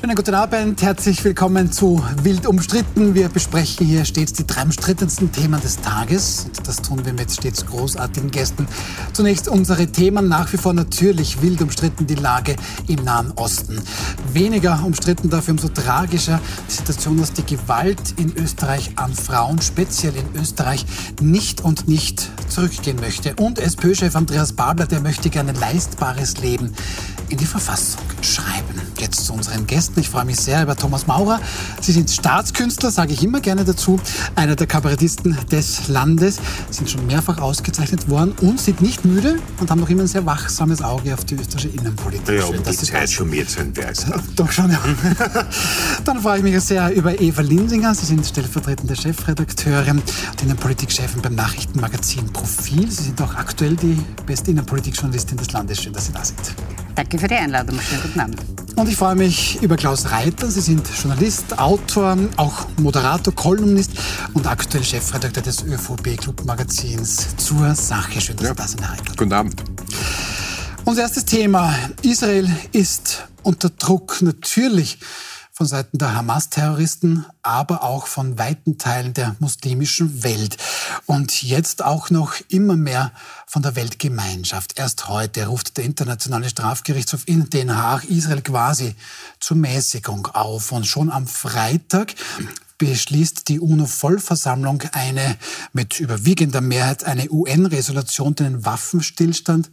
Schönen guten Abend, herzlich willkommen zu Wild umstritten. Wir besprechen hier stets die drei umstrittensten Themen des Tages. Und das tun wir mit stets großartigen Gästen. Zunächst unsere Themen, nach wie vor natürlich wild umstritten die Lage im Nahen Osten. Weniger umstritten dafür umso tragischer die Situation, dass die Gewalt in Österreich an Frauen, speziell in Österreich, nicht und nicht zurückgehen möchte. Und SPÖ-Chef Andreas Babler, der möchte gerne leistbares Leben in die Verfassung schreiben. Jetzt zu unseren Gästen. Ich freue mich sehr über Thomas Maurer. Sie sind Staatskünstler, sage ich immer gerne dazu. Einer der Kabarettisten des Landes. Sind schon mehrfach ausgezeichnet worden und sind nicht müde und haben noch immer ein sehr wachsames Auge auf die österreichische Innenpolitik. Ja, um die Zeit schon mehr zu entwerfen. Doch schon, ja. Dann freue ich mich sehr über Eva Linsinger. Sie sind stellvertretende Chefredakteurin und Innenpolitikchefin beim Nachrichtenmagazin Profil. Sie sind auch aktuell die beste Innenpolitikjournalistin des Landes. Schön, dass Sie da sind. Danke für die Einladung. Schönen guten Abend. Und ich freue mich über Klaus Reiter. Sie sind Journalist, Autor, auch Moderator, Kolumnist und aktuell Chefredakteur des ÖVP-Club-Magazins zur Sache. Schön, dass ja. Sie da sind, Herr Reiter. Guten Abend. Unser erstes Thema. Israel ist unter Druck. Natürlich von Seiten der Hamas-Terroristen, aber auch von weiten Teilen der muslimischen Welt. Und jetzt auch noch immer mehr von der Weltgemeinschaft. Erst heute ruft der Internationale Strafgerichtshof in Den Haag Israel quasi zur Mäßigung auf. Und schon am Freitag beschließt die UNO-Vollversammlung eine mit überwiegender Mehrheit eine UN-Resolution, den Waffenstillstand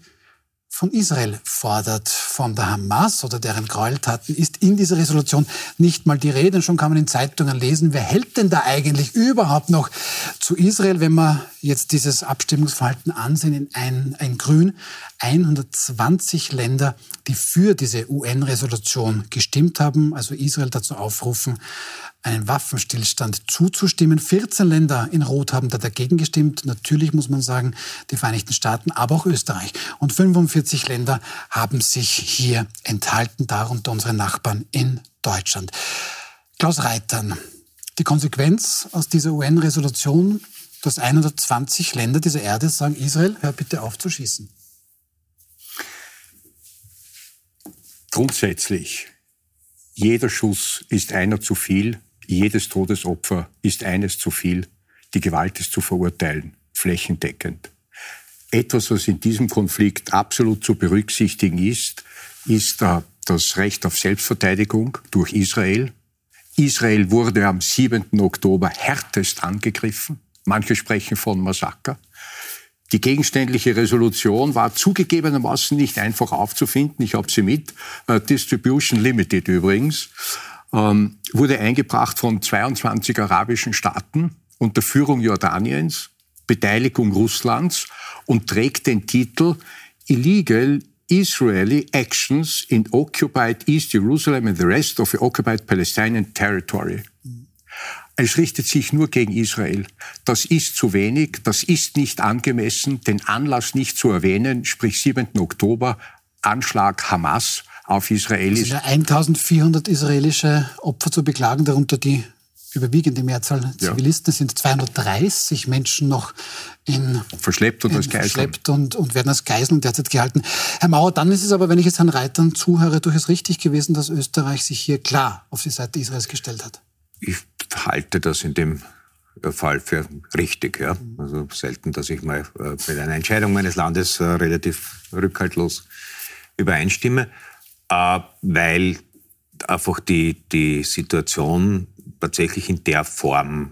von Israel fordert. Von der Hamas oder deren Gräueltaten ist in dieser Resolution nicht mal die Rede. Schon kann man in Zeitungen lesen, wer hält denn da eigentlich überhaupt noch zu Israel, wenn man jetzt dieses Abstimmungsverhalten ansehen in ein, ein Grün. 120 Länder, die für diese UN-Resolution gestimmt haben, also Israel dazu aufrufen, einen Waffenstillstand zuzustimmen. 14 Länder in Rot haben da dagegen gestimmt. Natürlich muss man sagen, die Vereinigten Staaten, aber auch Österreich. Und 45 Länder haben sich hier enthalten, darunter unsere Nachbarn in Deutschland. Klaus Reitern, die Konsequenz aus dieser UN-Resolution, dass 120 Länder dieser Erde sagen, Israel, hör bitte auf zu schießen. Grundsätzlich, jeder Schuss ist einer zu viel jedes Todesopfer ist eines zu viel. Die Gewalt ist zu verurteilen, flächendeckend. Etwas, was in diesem Konflikt absolut zu berücksichtigen ist, ist das Recht auf Selbstverteidigung durch Israel. Israel wurde am 7. Oktober härtest angegriffen. Manche sprechen von Massaker. Die gegenständliche Resolution war zugegebenermaßen nicht einfach aufzufinden. Ich habe sie mit. Uh, Distribution Limited übrigens ähm, wurde eingebracht von 22 arabischen Staaten unter Führung Jordaniens, Beteiligung Russlands und trägt den Titel Illegal Israeli Actions in Occupied East Jerusalem and the rest of the occupied Palestinian territory. Es richtet sich nur gegen Israel. Das ist zu wenig, das ist nicht angemessen, den Anlass nicht zu erwähnen, sprich 7. Oktober, Anschlag Hamas auf Israelis. Es ja 1400 israelische Opfer zu beklagen, darunter die überwiegende Mehrzahl Zivilisten. Es sind 230 Menschen noch in, verschleppt und in, als Geiseln. Verschleppt und, und werden als Geiseln derzeit gehalten. Herr Mauer, dann ist es aber, wenn ich jetzt Herrn Reitern zuhöre, durchaus richtig gewesen, dass Österreich sich hier klar auf die Seite Israels gestellt hat. Ich halte das in dem Fall für richtig. Ja. Also selten, dass ich mal äh, mit einer Entscheidung meines Landes äh, relativ rückhaltlos übereinstimme weil einfach die, die Situation tatsächlich in der Form,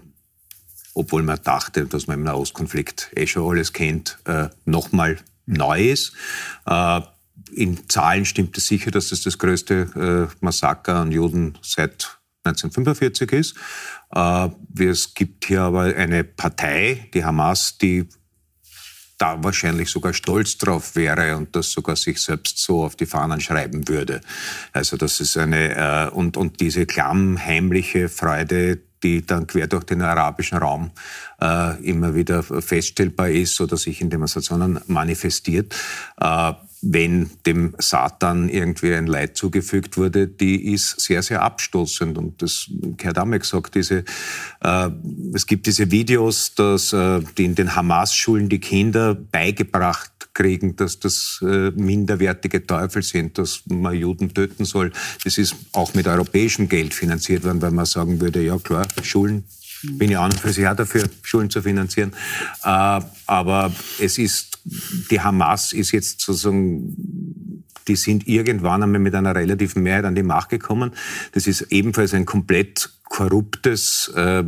obwohl man dachte, dass man im Nahostkonflikt eh schon alles kennt, äh, nochmal neu ist. Äh, in Zahlen stimmt es sicher, dass es das größte äh, Massaker an Juden seit 1945 ist. Es gibt hier aber eine Partei, die Hamas, die da wahrscheinlich sogar stolz drauf wäre und das sogar sich selbst so auf die Fahnen schreiben würde. Also das ist eine äh, und und diese klammheimliche Freude, die dann quer durch den arabischen Raum äh, immer wieder feststellbar ist oder sich in Demonstrationen manifestiert. Äh, wenn dem Satan irgendwie ein Leid zugefügt wurde, die ist sehr, sehr abstoßend. Und das Herr Damme gesagt, diese, äh, es gibt diese Videos, dass äh, die in den Hamas-Schulen die Kinder beigebracht kriegen, dass das äh, minderwertige Teufel sind, dass man Juden töten soll. Das ist auch mit europäischem Geld finanziert worden, weil man sagen würde, ja klar, Schulen bin ich an und für sich auch dafür, Schulen zu finanzieren. Äh, aber es ist, die Hamas ist jetzt sozusagen die sind irgendwann einmal mit einer relativen Mehrheit an die Macht gekommen. Das ist ebenfalls ein komplett korruptes, äh,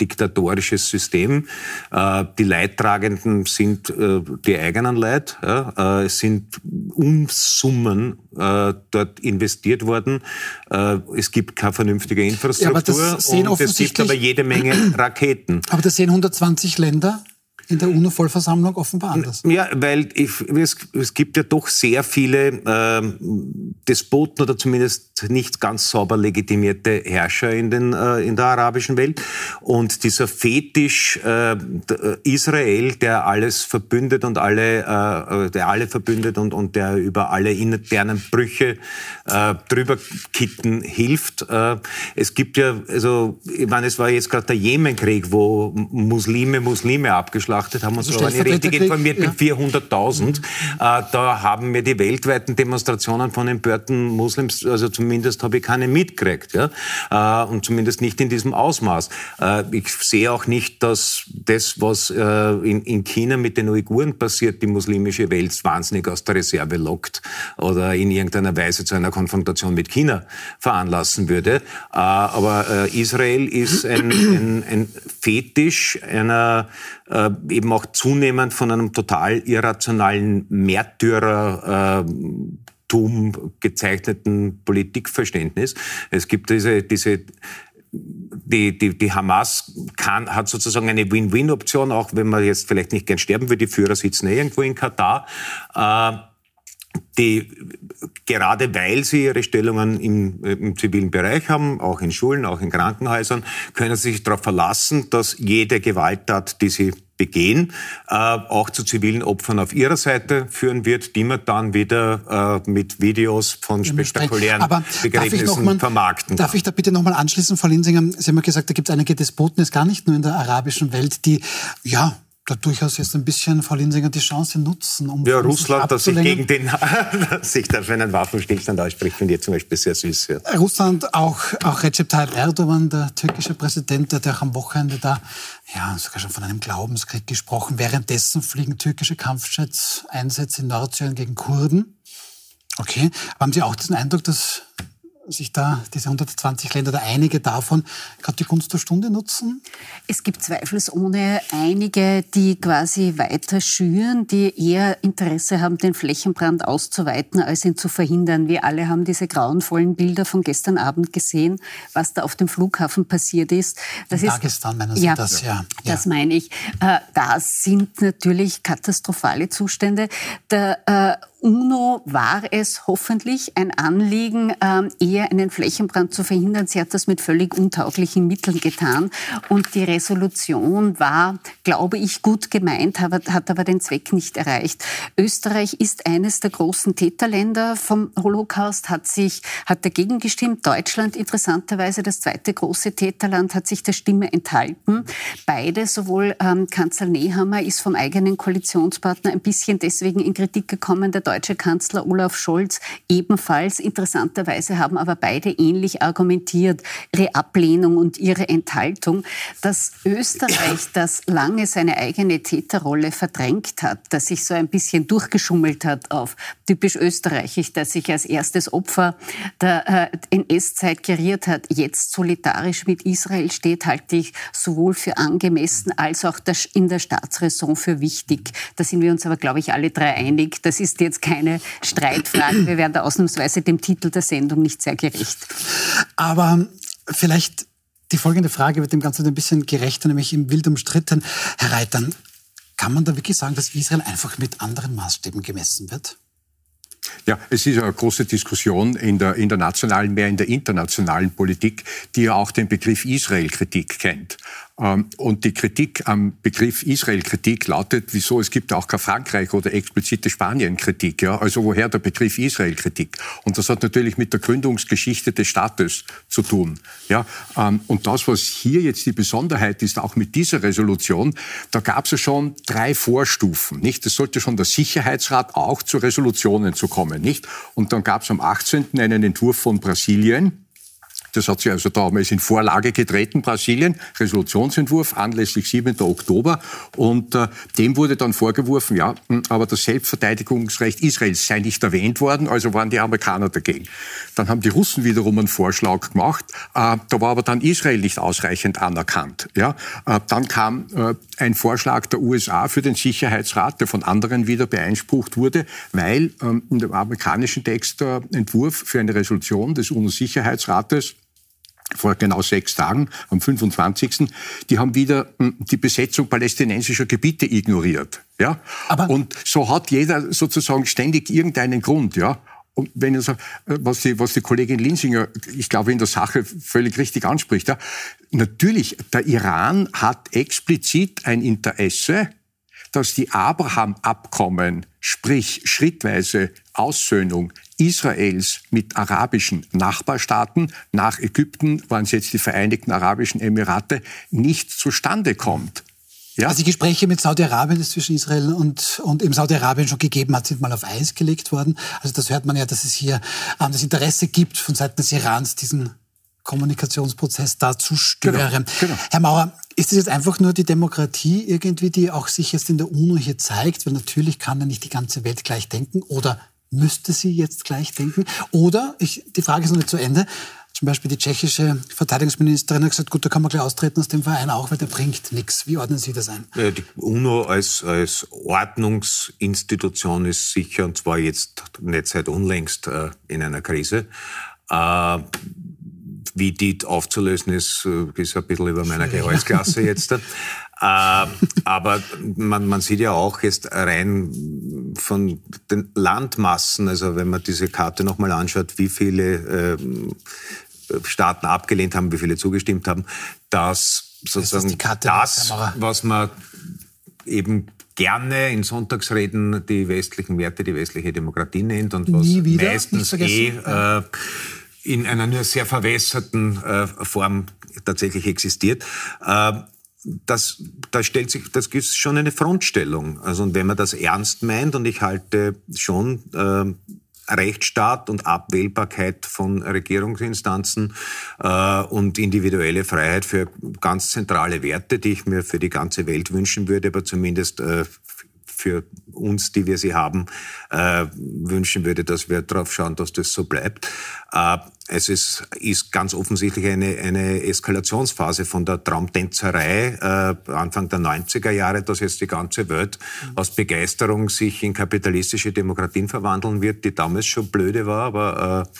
diktatorisches System. Äh, die Leidtragenden sind äh, die eigenen Leid. Ja? Äh, es sind Unsummen äh, dort investiert worden. Äh, es gibt keine vernünftige Infrastruktur ja, und es gibt aber jede Menge Raketen. Aber das sehen 120 Länder in der UNO-Vollversammlung offenbar anders. Ja, weil ich, es, es, gibt ja doch sehr viele äh, Despoten oder zumindest nicht ganz sauber legitimierte Herrscher in, den, äh, in der arabischen Welt. Und dieser Fetisch äh, Israel, der alles verbündet und alle, äh, äh, der alle verbündet und, und der über alle internen Brüche äh, drüber kitten hilft. Äh, es gibt ja, also, ich meine, es war jetzt gerade der Jemenkrieg, wo Muslime Muslime abgeschlagen beobachtet haben, uns also aber richtig informiert ja. mit 400.000. Mhm. Äh, da haben mir die weltweiten Demonstrationen von empörten Muslims, also zumindest habe ich keine mitgekriegt. Ja? Äh, und zumindest nicht in diesem Ausmaß. Äh, ich sehe auch nicht, dass das, was äh, in, in China mit den Uiguren passiert, die muslimische Welt wahnsinnig aus der Reserve lockt oder in irgendeiner Weise zu einer Konfrontation mit China veranlassen würde. Äh, aber äh, Israel ist ein, ein, ein Fetisch einer äh, eben auch zunehmend von einem total irrationalen Märtyrertum gezeichneten Politikverständnis. Es gibt diese, diese die, die, die Hamas kann, hat sozusagen eine Win-Win-Option, auch wenn man jetzt vielleicht nicht gern sterben will. Die Führer sitzen eh irgendwo in Katar. Äh, die, gerade weil sie ihre Stellungen im, im, zivilen Bereich haben, auch in Schulen, auch in Krankenhäusern, können sie sich darauf verlassen, dass jede Gewalttat, die sie begehen, äh, auch zu zivilen Opfern auf ihrer Seite führen wird, die man dann wieder äh, mit Videos von spektakulären Aber Begräbnissen mal, vermarkten Darf ich da bitte nochmal anschließen, Frau Linsinger? Sie haben ja gesagt, da gibt es einige Despoten, ist gar nicht nur in der arabischen Welt, die ja da durchaus jetzt ein bisschen, Frau Linsinger, die Chance nutzen, um Ja, Russland, das sich gegen den, sich da für einen Waffenstillstand ausspricht, finde ich zum Beispiel sehr süß. Ja. Russland, auch, auch Recep Tayyip Erdogan, der türkische Präsident, der hat auch am Wochenende da, ja, sogar schon von einem Glaubenskrieg gesprochen. Währenddessen fliegen türkische Kampfjets Einsätze in Nordsyrien gegen Kurden. Okay, haben Sie auch diesen Eindruck, dass sich da diese 120 Länder oder einige davon gerade die Gunst der Stunde nutzen? Es gibt zweifelsohne einige, die quasi weiter schüren, die eher Interesse haben, den Flächenbrand auszuweiten, als ihn zu verhindern. Wir alle haben diese grauenvollen Bilder von gestern Abend gesehen, was da auf dem Flughafen passiert ist. Das In Dagestan meinen Sie ja, das? Ja, das meine ich. Äh, das sind natürlich katastrophale Zustände. Äh, UNO war es hoffentlich ein Anliegen, ähm, eher einen Flächenbrand zu verhindern. Sie hat das mit völlig untauglichen Mitteln getan. Und die Resolution war, glaube ich, gut gemeint, hat aber den Zweck nicht erreicht. Österreich ist eines der großen Täterländer vom Holocaust, hat sich, hat dagegen gestimmt. Deutschland, interessanterweise das zweite große Täterland, hat sich der Stimme enthalten. Beide, sowohl ähm, Kanzler Nehammer ist vom eigenen Koalitionspartner ein bisschen deswegen in Kritik gekommen, der deutsche Kanzler Olaf Scholz ebenfalls. Interessanterweise haben aber beide ähnlich argumentiert, ihre Ablehnung und ihre Enthaltung, dass Österreich, das lange seine eigene Täterrolle verdrängt hat, das sich so ein bisschen durchgeschummelt hat auf typisch österreichisch, dass sich als erstes Opfer der äh, NS-Zeit geriert hat, jetzt solidarisch mit Israel steht, halte ich sowohl für angemessen als auch in der Staatsräson für wichtig. Da sind wir uns aber, glaube ich, alle drei einig. Das ist jetzt keine Streitfrage. Wir werden da ausnahmsweise dem Titel der Sendung nicht sehr gerecht. Aber vielleicht die folgende Frage wird dem Ganzen ein bisschen gerechter, nämlich im wild umstritten. Herr Reitern, kann man da wirklich sagen, dass Israel einfach mit anderen Maßstäben gemessen wird? Ja, es ist eine große Diskussion in der, in der nationalen, mehr in der internationalen Politik, die ja auch den Begriff Israel-Kritik kennt. Ähm, und die Kritik am Begriff Israel-Kritik lautet, wieso es gibt auch kein Frankreich oder explizite Spanien-Kritik. Ja? Also woher der Begriff Israel-Kritik? Und das hat natürlich mit der Gründungsgeschichte des Staates zu tun. Ja? Ähm, und das, was hier jetzt die Besonderheit ist, auch mit dieser Resolution, da gab es ja schon drei Vorstufen. Nicht? Es sollte schon der Sicherheitsrat auch zu Resolutionen zu kommen. Nicht? Und dann gab es am 18. einen Entwurf von Brasilien, das hat sich also damals in Vorlage getreten, Brasilien, Resolutionsentwurf anlässlich 7. Oktober. Und äh, dem wurde dann vorgeworfen, ja, hm, aber das Selbstverteidigungsrecht Israels sei nicht erwähnt worden, also waren die Amerikaner dagegen. Dann haben die Russen wiederum einen Vorschlag gemacht, äh, da war aber dann Israel nicht ausreichend anerkannt. Ja? Äh, dann kam äh, ein Vorschlag der USA für den Sicherheitsrat, der von anderen wieder beeinsprucht wurde, weil ähm, in dem amerikanischen Text der Entwurf für eine Resolution des UNO-Sicherheitsrates vor genau sechs Tagen, am 25. Die haben wieder hm, die Besetzung palästinensischer Gebiete ignoriert. Ja? Aber und so hat jeder sozusagen ständig irgendeinen Grund. Ja? Und wenn ich sage, was die, was die Kollegin Linsinger, ich glaube, in der Sache völlig richtig anspricht, ja, natürlich, der Iran hat explizit ein Interesse, dass die Abraham-Abkommen, sprich schrittweise Aussöhnung Israels mit arabischen Nachbarstaaten, nach Ägypten waren es jetzt die Vereinigten Arabischen Emirate, nicht zustande kommt. Ja? Also die Gespräche mit Saudi-Arabien, das zwischen Israel und, und eben Saudi-Arabien schon gegeben hat, sind mal auf Eis gelegt worden. Also das hört man ja, dass es hier ähm, das Interesse gibt von Seiten des Irans, diesen Kommunikationsprozess da zu stören. Genau, genau. Herr Maurer, ist es jetzt einfach nur die Demokratie irgendwie, die auch sich jetzt in der UNO hier zeigt? Weil natürlich kann ja nicht die ganze Welt gleich denken. Oder müsste sie jetzt gleich denken? Oder, ich, die Frage ist noch nicht zu Ende, zum Beispiel die tschechische Verteidigungsministerin hat gesagt, gut, da kann man gleich austreten aus dem Verein auch, weil der bringt nichts. Wie ordnen Sie das ein? Die UNO als, als Ordnungsinstitution ist sicher, und zwar jetzt nicht seit unlängst äh, in einer Krise. Äh, wie die aufzulösen ist, äh, ist ein bisschen über meiner Gehaltsklasse jetzt. Äh, aber man, man sieht ja auch jetzt rein von den Landmassen, also wenn man diese Karte nochmal anschaut, wie viele äh, Staaten abgelehnt haben, wie viele zugestimmt haben, dass sozusagen das, das was man eben gerne in Sonntagsreden die westlichen Werte, die westliche Demokratie nennt und was meistens eh äh, in einer nur sehr verwässerten äh, Form tatsächlich existiert. Äh, das, da stellt sich, das ist schon eine Frontstellung. Also, und wenn man das ernst meint, und ich halte schon äh, Rechtsstaat und Abwählbarkeit von Regierungsinstanzen äh, und individuelle Freiheit für ganz zentrale Werte, die ich mir für die ganze Welt wünschen würde, aber zumindest äh, für uns, die wir sie haben, äh, wünschen würde, dass wir darauf schauen, dass das so bleibt. Äh, es ist, ist ganz offensichtlich eine, eine Eskalationsphase von der Traumtänzerei äh, Anfang der 90er Jahre, dass jetzt die ganze Welt mhm. aus Begeisterung sich in kapitalistische Demokratien verwandeln wird, die damals schon blöde war, aber äh,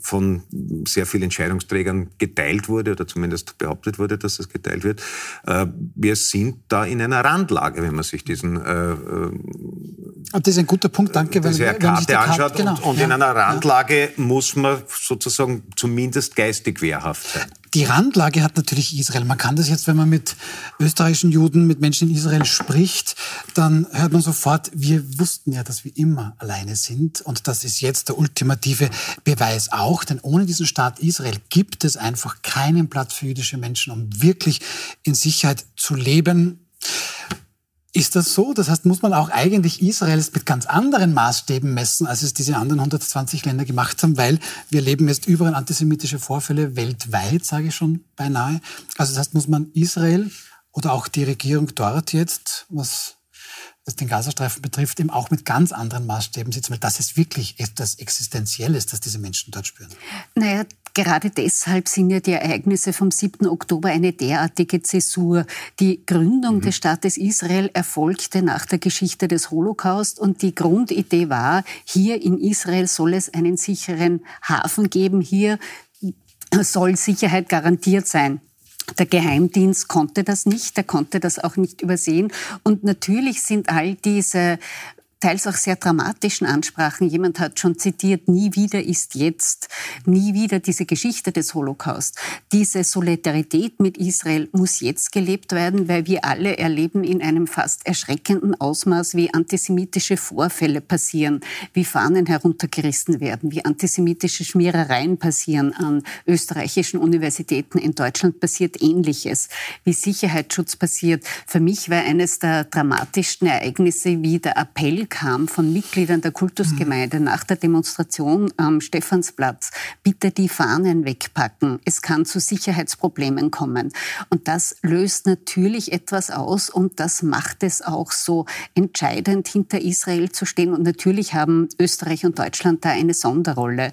von sehr vielen Entscheidungsträgern geteilt wurde oder zumindest behauptet wurde, dass das geteilt wird. Äh, wir sind da in einer Randlage, wenn man sich diesen äh, äh das ist ein guter Punkt, danke. Diese wenn, Karte wenn anschaut Karte, genau. und, und ja, in einer Randlage ja. muss man sozusagen zumindest geistig wehrhaft sein. Die Randlage hat natürlich Israel. Man kann das jetzt, wenn man mit österreichischen Juden, mit Menschen in Israel spricht, dann hört man sofort, wir wussten ja, dass wir immer alleine sind. Und das ist jetzt der ultimative Beweis auch. Denn ohne diesen Staat Israel gibt es einfach keinen Platz für jüdische Menschen, um wirklich in Sicherheit zu leben. Ist das so? Das heißt, muss man auch eigentlich Israel mit ganz anderen Maßstäben messen, als es diese anderen 120 Länder gemacht haben, weil wir leben jetzt überall antisemitische Vorfälle weltweit, sage ich schon beinahe. Also das heißt, muss man Israel oder auch die Regierung dort jetzt, was was den Gazastreifen betrifft, eben auch mit ganz anderen Maßstäben sitzen, weil das ist wirklich etwas Existenzielles, das diese Menschen dort spüren. Naja, gerade deshalb sind ja die Ereignisse vom 7. Oktober eine derartige Zäsur. Die Gründung mhm. des Staates Israel erfolgte nach der Geschichte des Holocaust und die Grundidee war, hier in Israel soll es einen sicheren Hafen geben, hier soll Sicherheit garantiert sein. Der Geheimdienst konnte das nicht, er konnte das auch nicht übersehen. Und natürlich sind all diese teils auch sehr dramatischen Ansprachen. Jemand hat schon zitiert, nie wieder ist jetzt, nie wieder diese Geschichte des Holocaust. Diese Solidarität mit Israel muss jetzt gelebt werden, weil wir alle erleben in einem fast erschreckenden Ausmaß, wie antisemitische Vorfälle passieren, wie Fahnen heruntergerissen werden, wie antisemitische Schmierereien passieren an österreichischen Universitäten. In Deutschland passiert Ähnliches, wie Sicherheitsschutz passiert. Für mich war eines der dramatischsten Ereignisse, wie der Appell kam von Mitgliedern der Kultusgemeinde mhm. nach der Demonstration am Stephansplatz, bitte die Fahnen wegpacken. Es kann zu Sicherheitsproblemen kommen. Und das löst natürlich etwas aus und das macht es auch so entscheidend, hinter Israel zu stehen. Und natürlich haben Österreich und Deutschland da eine Sonderrolle.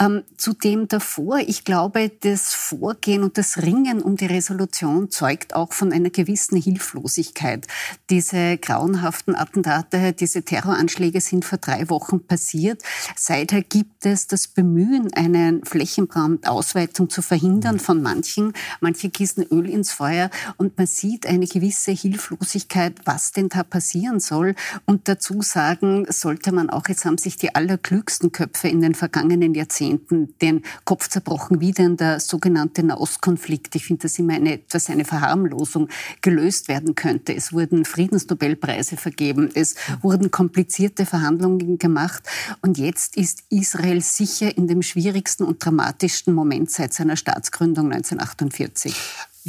Ähm, zudem davor, ich glaube, das Vorgehen und das Ringen um die Resolution zeugt auch von einer gewissen Hilflosigkeit. Diese grauenhaften Attentate, diese Terroranschläge sind vor drei Wochen passiert. Seither gibt es das Bemühen, eine Flächenbrandausweitung zu verhindern von manchen. Manche gießen Öl ins Feuer und man sieht eine gewisse Hilflosigkeit, was denn da passieren soll. Und dazu sagen sollte man auch, jetzt haben sich die allerklügsten Köpfe in den vergangenen Jahrzehnten den Kopf zerbrochen, wie denn der sogenannte Nahostkonflikt, ich finde das immer eine, etwas eine Verharmlosung, gelöst werden könnte. Es wurden Friedensnobelpreise vergeben, es wurden komplizierte Verhandlungen gemacht. Und jetzt ist Israel sicher in dem schwierigsten und dramatischsten Moment seit seiner Staatsgründung 1948.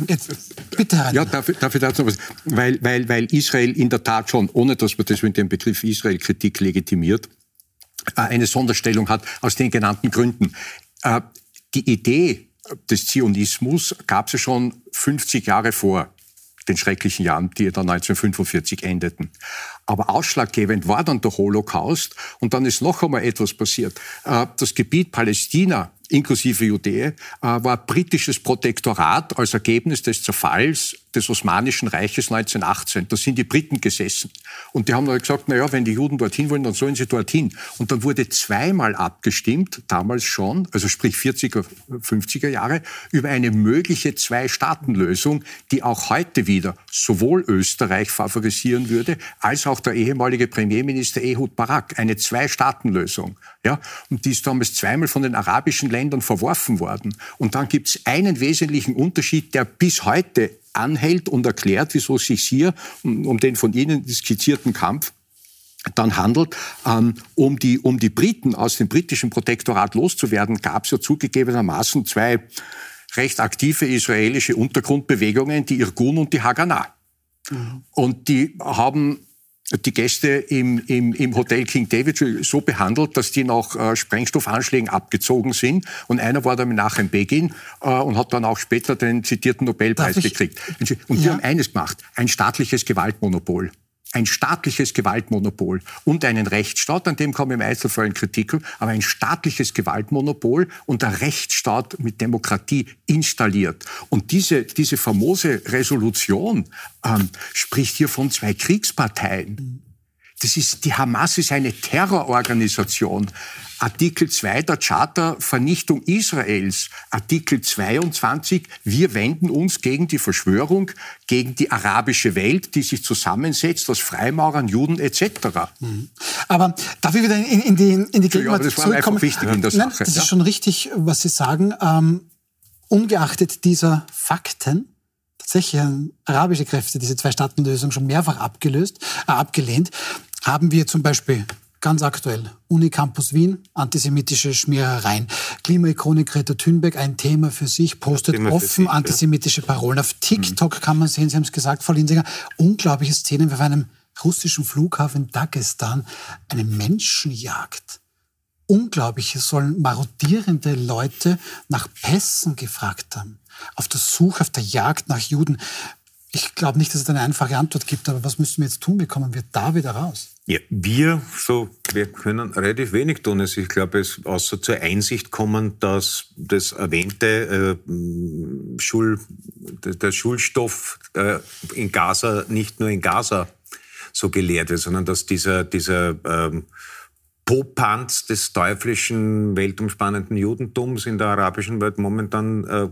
Jetzt, bitte, Herr. Ja, darf, darf ich dazu was? Weil, weil, weil Israel in der Tat schon, ohne dass man das mit dem Begriff Israel-Kritik legitimiert, äh, eine Sonderstellung hat aus den genannten Gründen. Äh, die Idee des Zionismus gab es ja schon 50 Jahre vor den schrecklichen Jahren, die dann 1945 endeten. Aber ausschlaggebend war dann der Holocaust und dann ist noch einmal etwas passiert. Äh, das Gebiet Palästina inklusive Judäa, war britisches Protektorat als Ergebnis des Zerfalls des Osmanischen Reiches 1918. Da sind die Briten gesessen. Und die haben dann gesagt, na ja, wenn die Juden dorthin wollen, dann sollen sie dorthin. Und dann wurde zweimal abgestimmt, damals schon, also sprich 40er, 50er Jahre, über eine mögliche Zwei-Staaten-Lösung, die auch heute wieder sowohl Österreich favorisieren würde, als auch der ehemalige Premierminister Ehud Barak. Eine Zwei-Staaten-Lösung. Ja? Und die ist damals zweimal von den arabischen Ländern verworfen worden. Und dann gibt es einen wesentlichen Unterschied, der bis heute anhält und erklärt, wieso es sich hier um den von Ihnen skizzierten Kampf dann handelt, ähm, um, die, um die Briten aus dem britischen Protektorat loszuwerden, gab es ja zugegebenermaßen zwei recht aktive israelische Untergrundbewegungen, die Irgun und die Haganah. Mhm. Und die haben die Gäste im, im, im Hotel King David so behandelt, dass die nach äh, Sprengstoffanschlägen abgezogen sind. Und einer war dann nachher in Begin äh, und hat dann auch später den zitierten Nobelpreis gekriegt. Und die ja. haben eines gemacht, ein staatliches Gewaltmonopol ein staatliches Gewaltmonopol und einen Rechtsstaat, an dem kommen im Einzelfall Kritik, aber ein staatliches Gewaltmonopol und der Rechtsstaat mit Demokratie installiert. Und diese, diese famose Resolution ähm, spricht hier von zwei Kriegsparteien. Das ist, die Hamas ist eine Terrororganisation. Artikel 2 der Charta Vernichtung Israels. Artikel 22, wir wenden uns gegen die Verschwörung, gegen die arabische Welt, die sich zusammensetzt aus Freimaurern, Juden etc. Mhm. Aber darf ich wieder in, in die, in die Gegenwart ja, das war einfach wichtig in der Sache. Nein, das ja. ist schon richtig, was Sie sagen. Ähm, ungeachtet dieser Fakten, tatsächlich haben arabische Kräfte diese Zwei-Staaten-Lösung schon mehrfach abgelöst, äh, abgelehnt haben wir zum Beispiel ganz aktuell Unicampus Wien, antisemitische Schmierereien. Klimaikone Greta Thunberg, ein Thema für sich, postet offen sich, antisemitische Parolen. Auf TikTok mhm. kann man sehen, Sie haben es gesagt, Frau Linsinger, unglaubliche Szenen auf einem russischen Flughafen in Dagestan, eine Menschenjagd. Unglaublich, es sollen marodierende Leute nach Pässen gefragt haben. Auf der Suche, auf der Jagd nach Juden. Ich glaube nicht, dass es eine einfache Antwort gibt, aber was müssen wir jetzt tun? Wie kommen wir da wieder raus? Ja, wir, so, wir können relativ wenig tun. Also ich glaube, es außer zur Einsicht kommen, dass das erwähnte äh, Schul, der Schulstoff äh, in Gaza nicht nur in Gaza so gelehrt wird, sondern dass dieser, dieser ähm, Popanz des teuflischen, weltumspannenden Judentums in der arabischen Welt momentan äh,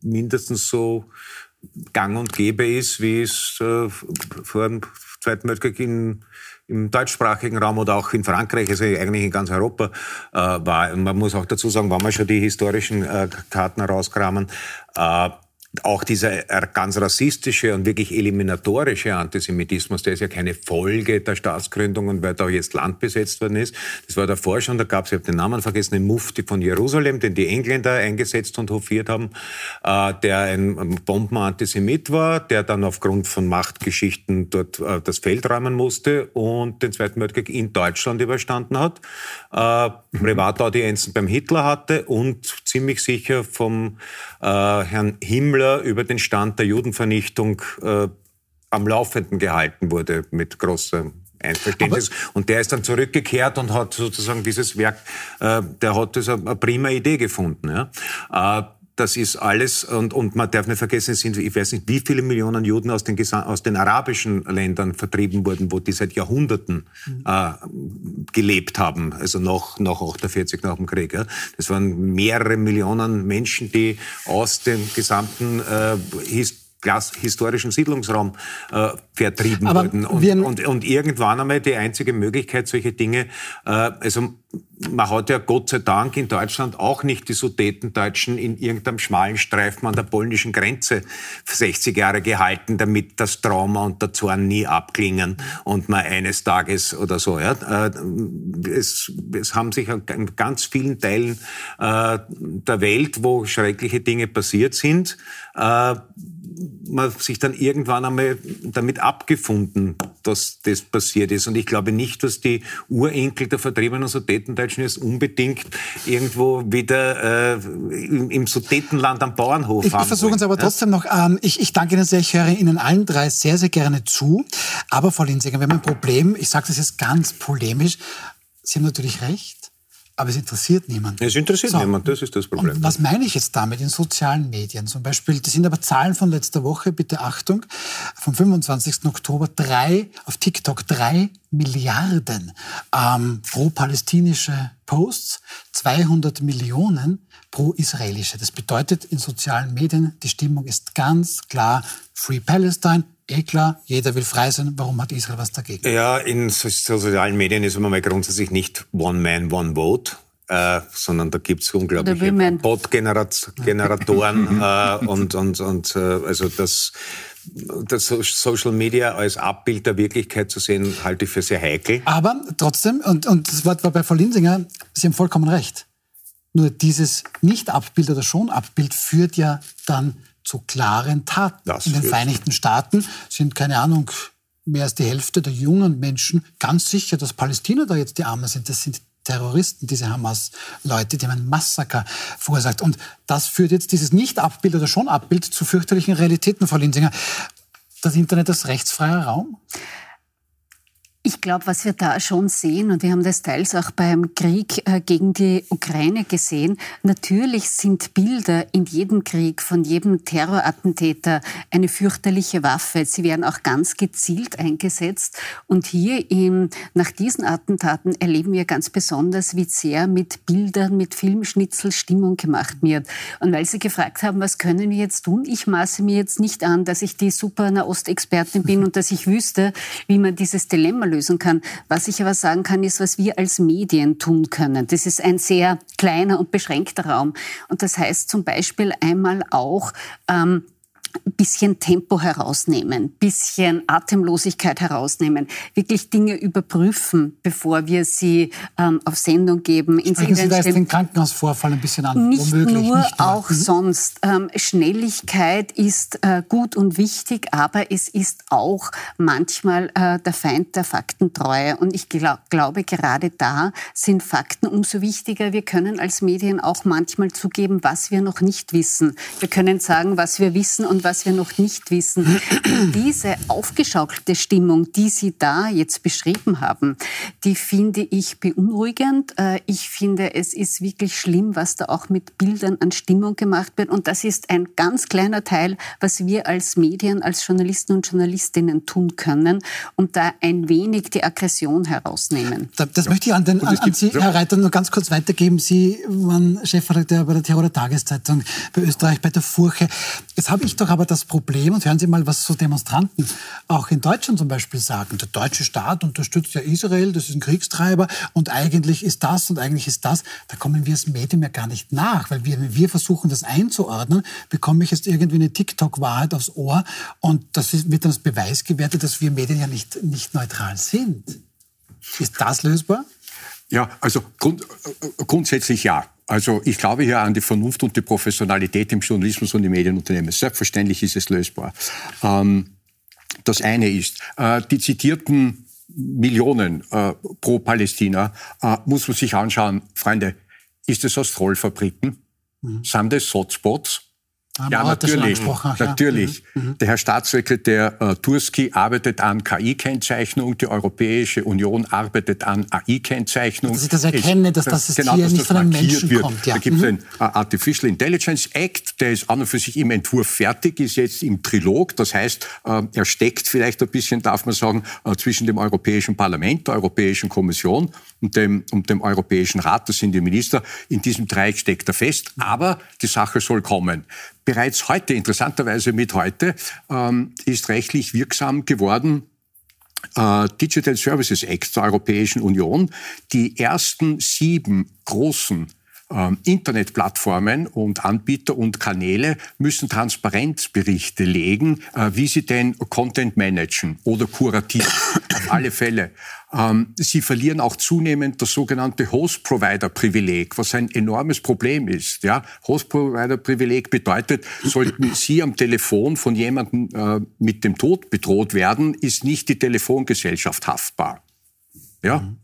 mindestens so gang und gäbe ist, wie es äh, vor dem Zweiten Weltkrieg in, im deutschsprachigen Raum oder auch in Frankreich, also eigentlich in ganz Europa äh, war. Und man muss auch dazu sagen, wenn wir schon die historischen äh, Karten rauskramen, äh, auch dieser ganz rassistische und wirklich eliminatorische Antisemitismus, der ist ja keine Folge der Staatsgründungen, weil da jetzt Land besetzt worden ist. Das war davor schon, da gab es, ich habe den Namen vergessen, den Mufti von Jerusalem, den die Engländer eingesetzt und hofiert haben, äh, der ein Bombenantisemit war, der dann aufgrund von Machtgeschichten dort äh, das Feld räumen musste und den Zweiten Weltkrieg in Deutschland überstanden hat, äh, Privataudienzen beim Hitler hatte und ziemlich sicher vom äh, Herrn Himmler Müller über den Stand der Judenvernichtung äh, am Laufenden gehalten wurde mit großer Einverständnis. Aber und der ist dann zurückgekehrt und hat sozusagen dieses Werk, äh, der hat das eine, eine prima Idee gefunden. Ja? Äh, das ist alles, und, und man darf nicht vergessen, es sind, ich weiß nicht, wie viele Millionen Juden aus den, aus den arabischen Ländern vertrieben wurden, wo die seit Jahrhunderten mhm. äh, gelebt haben, also nach, nach 48, nach dem Krieg. Ja. Das waren mehrere Millionen Menschen, die aus dem gesamten äh, historischen Siedlungsraum äh, vertrieben Aber wurden. Und, und, und, irgendwann einmal die einzige Möglichkeit, solche Dinge, äh, also man hat ja Gott sei Dank in Deutschland auch nicht die Sudetendeutschen in irgendeinem schmalen Streifen an der polnischen Grenze 60 Jahre gehalten, damit das Trauma und der Zorn nie abklingen und man eines Tages oder so. Ja, äh, es, es haben sich in ganz vielen Teilen äh, der Welt, wo schreckliche Dinge passiert sind, äh, man sich dann irgendwann einmal damit abgefunden, dass das passiert ist. Und ich glaube nicht, dass die Urenkel der vertriebenen Sudetendeutschen jetzt unbedingt irgendwo wieder äh, im, im Sudetenland am Bauernhof ich, haben. Ich versuche es aber trotzdem noch. Ähm, ich, ich danke Ihnen sehr. Ich höre Ihnen allen drei sehr, sehr gerne zu. Aber Frau Linsinger, wir haben ein Problem. Ich sage das jetzt ganz polemisch. Sie haben natürlich recht aber es interessiert niemanden. Es interessiert so. niemanden, das ist das Problem. Was meine ich jetzt damit in sozialen Medien? Zum Beispiel, das sind aber Zahlen von letzter Woche, bitte Achtung, vom 25. Oktober, drei, auf TikTok drei Milliarden ähm, pro palästinische Posts, 200 Millionen pro israelische. Das bedeutet in sozialen Medien, die Stimmung ist ganz klar Free Palestine, eh klar, jeder will frei sein. Warum hat Israel was dagegen? Ja, in sozialen Medien ist man mal grundsätzlich nicht One Man, One Vote. Äh, sondern da gibt es unglaubliche Bot-Generatoren äh, und, und, und äh, also das, das Social Media als Abbild der Wirklichkeit zu sehen, halte ich für sehr heikel. Aber trotzdem, und, und das Wort war bei Frau Linsinger, Sie haben vollkommen recht. Nur dieses Nicht-Abbild oder Schon-Abbild führt ja dann zu klaren Taten. Das In den Vereinigten Staaten sind, keine Ahnung, mehr als die Hälfte der jungen Menschen ganz sicher, dass Palästina da jetzt die Armen sind. Das sind Terroristen, diese Hamas-Leute, die haben ein Massaker verursacht. Und das führt jetzt dieses Nicht-Abbild oder schon Abbild zu fürchterlichen Realitäten, Frau Linsinger. Das Internet ist rechtsfreier Raum? Ich glaube, was wir da schon sehen, und wir haben das teils auch beim Krieg äh, gegen die Ukraine gesehen, natürlich sind Bilder in jedem Krieg von jedem Terrorattentäter eine fürchterliche Waffe. Sie werden auch ganz gezielt eingesetzt. Und hier in, nach diesen Attentaten erleben wir ganz besonders, wie sehr mit Bildern, mit Filmschnitzel Stimmung gemacht wird. Und weil Sie gefragt haben, was können wir jetzt tun? Ich maße mir jetzt nicht an, dass ich die super Nahostexpertin bin und dass ich wüsste, wie man dieses Dilemma lösen kann. Was ich aber sagen kann, ist, was wir als Medien tun können. Das ist ein sehr kleiner und beschränkter Raum. Und das heißt zum Beispiel einmal auch, ähm, bisschen Tempo herausnehmen, bisschen Atemlosigkeit herausnehmen, wirklich Dinge überprüfen, bevor wir sie ähm, auf Sendung geben. Sprechen Sie da jetzt den Krankenhausvorfall ein bisschen an? Nicht Womöglich, nur, nicht auch mhm. sonst. Ähm, Schnelligkeit ist äh, gut und wichtig, aber es ist auch manchmal äh, der Feind der Faktentreue. Und ich glaub, glaube, gerade da sind Fakten umso wichtiger. Wir können als Medien auch manchmal zugeben, was wir noch nicht wissen. Wir können sagen, was wir wissen und was wir noch nicht wissen. Diese aufgeschaukelte Stimmung, die Sie da jetzt beschrieben haben, die finde ich beunruhigend. Äh, ich finde, es ist wirklich schlimm, was da auch mit Bildern an Stimmung gemacht wird. Und das ist ein ganz kleiner Teil, was wir als Medien, als Journalisten und Journalistinnen tun können, um da ein wenig die Aggression herausnehmen. Das ja. möchte ich an, den, an, an Sie, Herr Reiter, nur ganz kurz weitergeben. Sie waren Chefredakteur bei der Tiroler Tageszeitung, bei Österreich, bei der Furche. Jetzt habe ich doch aber das Problem, und hören Sie mal, was so Demonstranten auch in Deutschland zum Beispiel sagen. Der deutsche Staat unterstützt ja Israel, das ist ein Kriegstreiber und eigentlich ist das und eigentlich ist das. Da kommen wir als Medium ja gar nicht nach, weil wir, wenn wir versuchen, das einzuordnen, bekomme ich jetzt irgendwie eine TikTok-Wahrheit aufs Ohr und das ist, wird dann als Beweis gewertet, dass wir Medien ja nicht, nicht neutral sind. Ist das lösbar? Ja, also grund, äh, grundsätzlich ja. Also ich glaube hier an die Vernunft und die Professionalität im Journalismus und im Medienunternehmen. Selbstverständlich ist es lösbar. Ähm, das eine ist, äh, die zitierten Millionen äh, pro Palästina äh, muss man sich anschauen, Freunde, ist es aus Trollfabriken? Mhm. Sind das Hotspots? Ja, natürlich. natürlich. Mhm. mhm. Der Herr Staatssekretär äh, Turski arbeitet an KI-Kennzeichnung, die Europäische Union arbeitet an AI-Kennzeichnung. Dass ich das erkenne, dass das, das genau, hier dass nicht das von einem Menschen wird. kommt. Ja. Da gibt es mhm. einen uh, Artificial Intelligence Act, der ist an und für sich im Entwurf fertig, ist jetzt im Trilog. Das heißt, uh, er steckt vielleicht ein bisschen, darf man sagen, uh, zwischen dem Europäischen Parlament, der Europäischen Kommission und dem, und dem Europäischen Rat. Das sind die Minister. In diesem Dreieck steckt er fest. Aber die Sache soll kommen. Bereits heute, interessanterweise mit heute, ähm, ist rechtlich wirksam geworden äh, Digital Services Act der Europäischen Union. Die ersten sieben großen ähm, Internetplattformen und Anbieter und Kanäle müssen Transparenzberichte legen, äh, wie sie den Content managen oder kuratieren. Auf alle Fälle. Ähm, sie verlieren auch zunehmend das sogenannte Host-Provider-Privileg, was ein enormes Problem ist. Ja? Host-Provider-Privileg bedeutet, sollten Sie am Telefon von jemandem äh, mit dem Tod bedroht werden, ist nicht die Telefongesellschaft haftbar. Ja? Mhm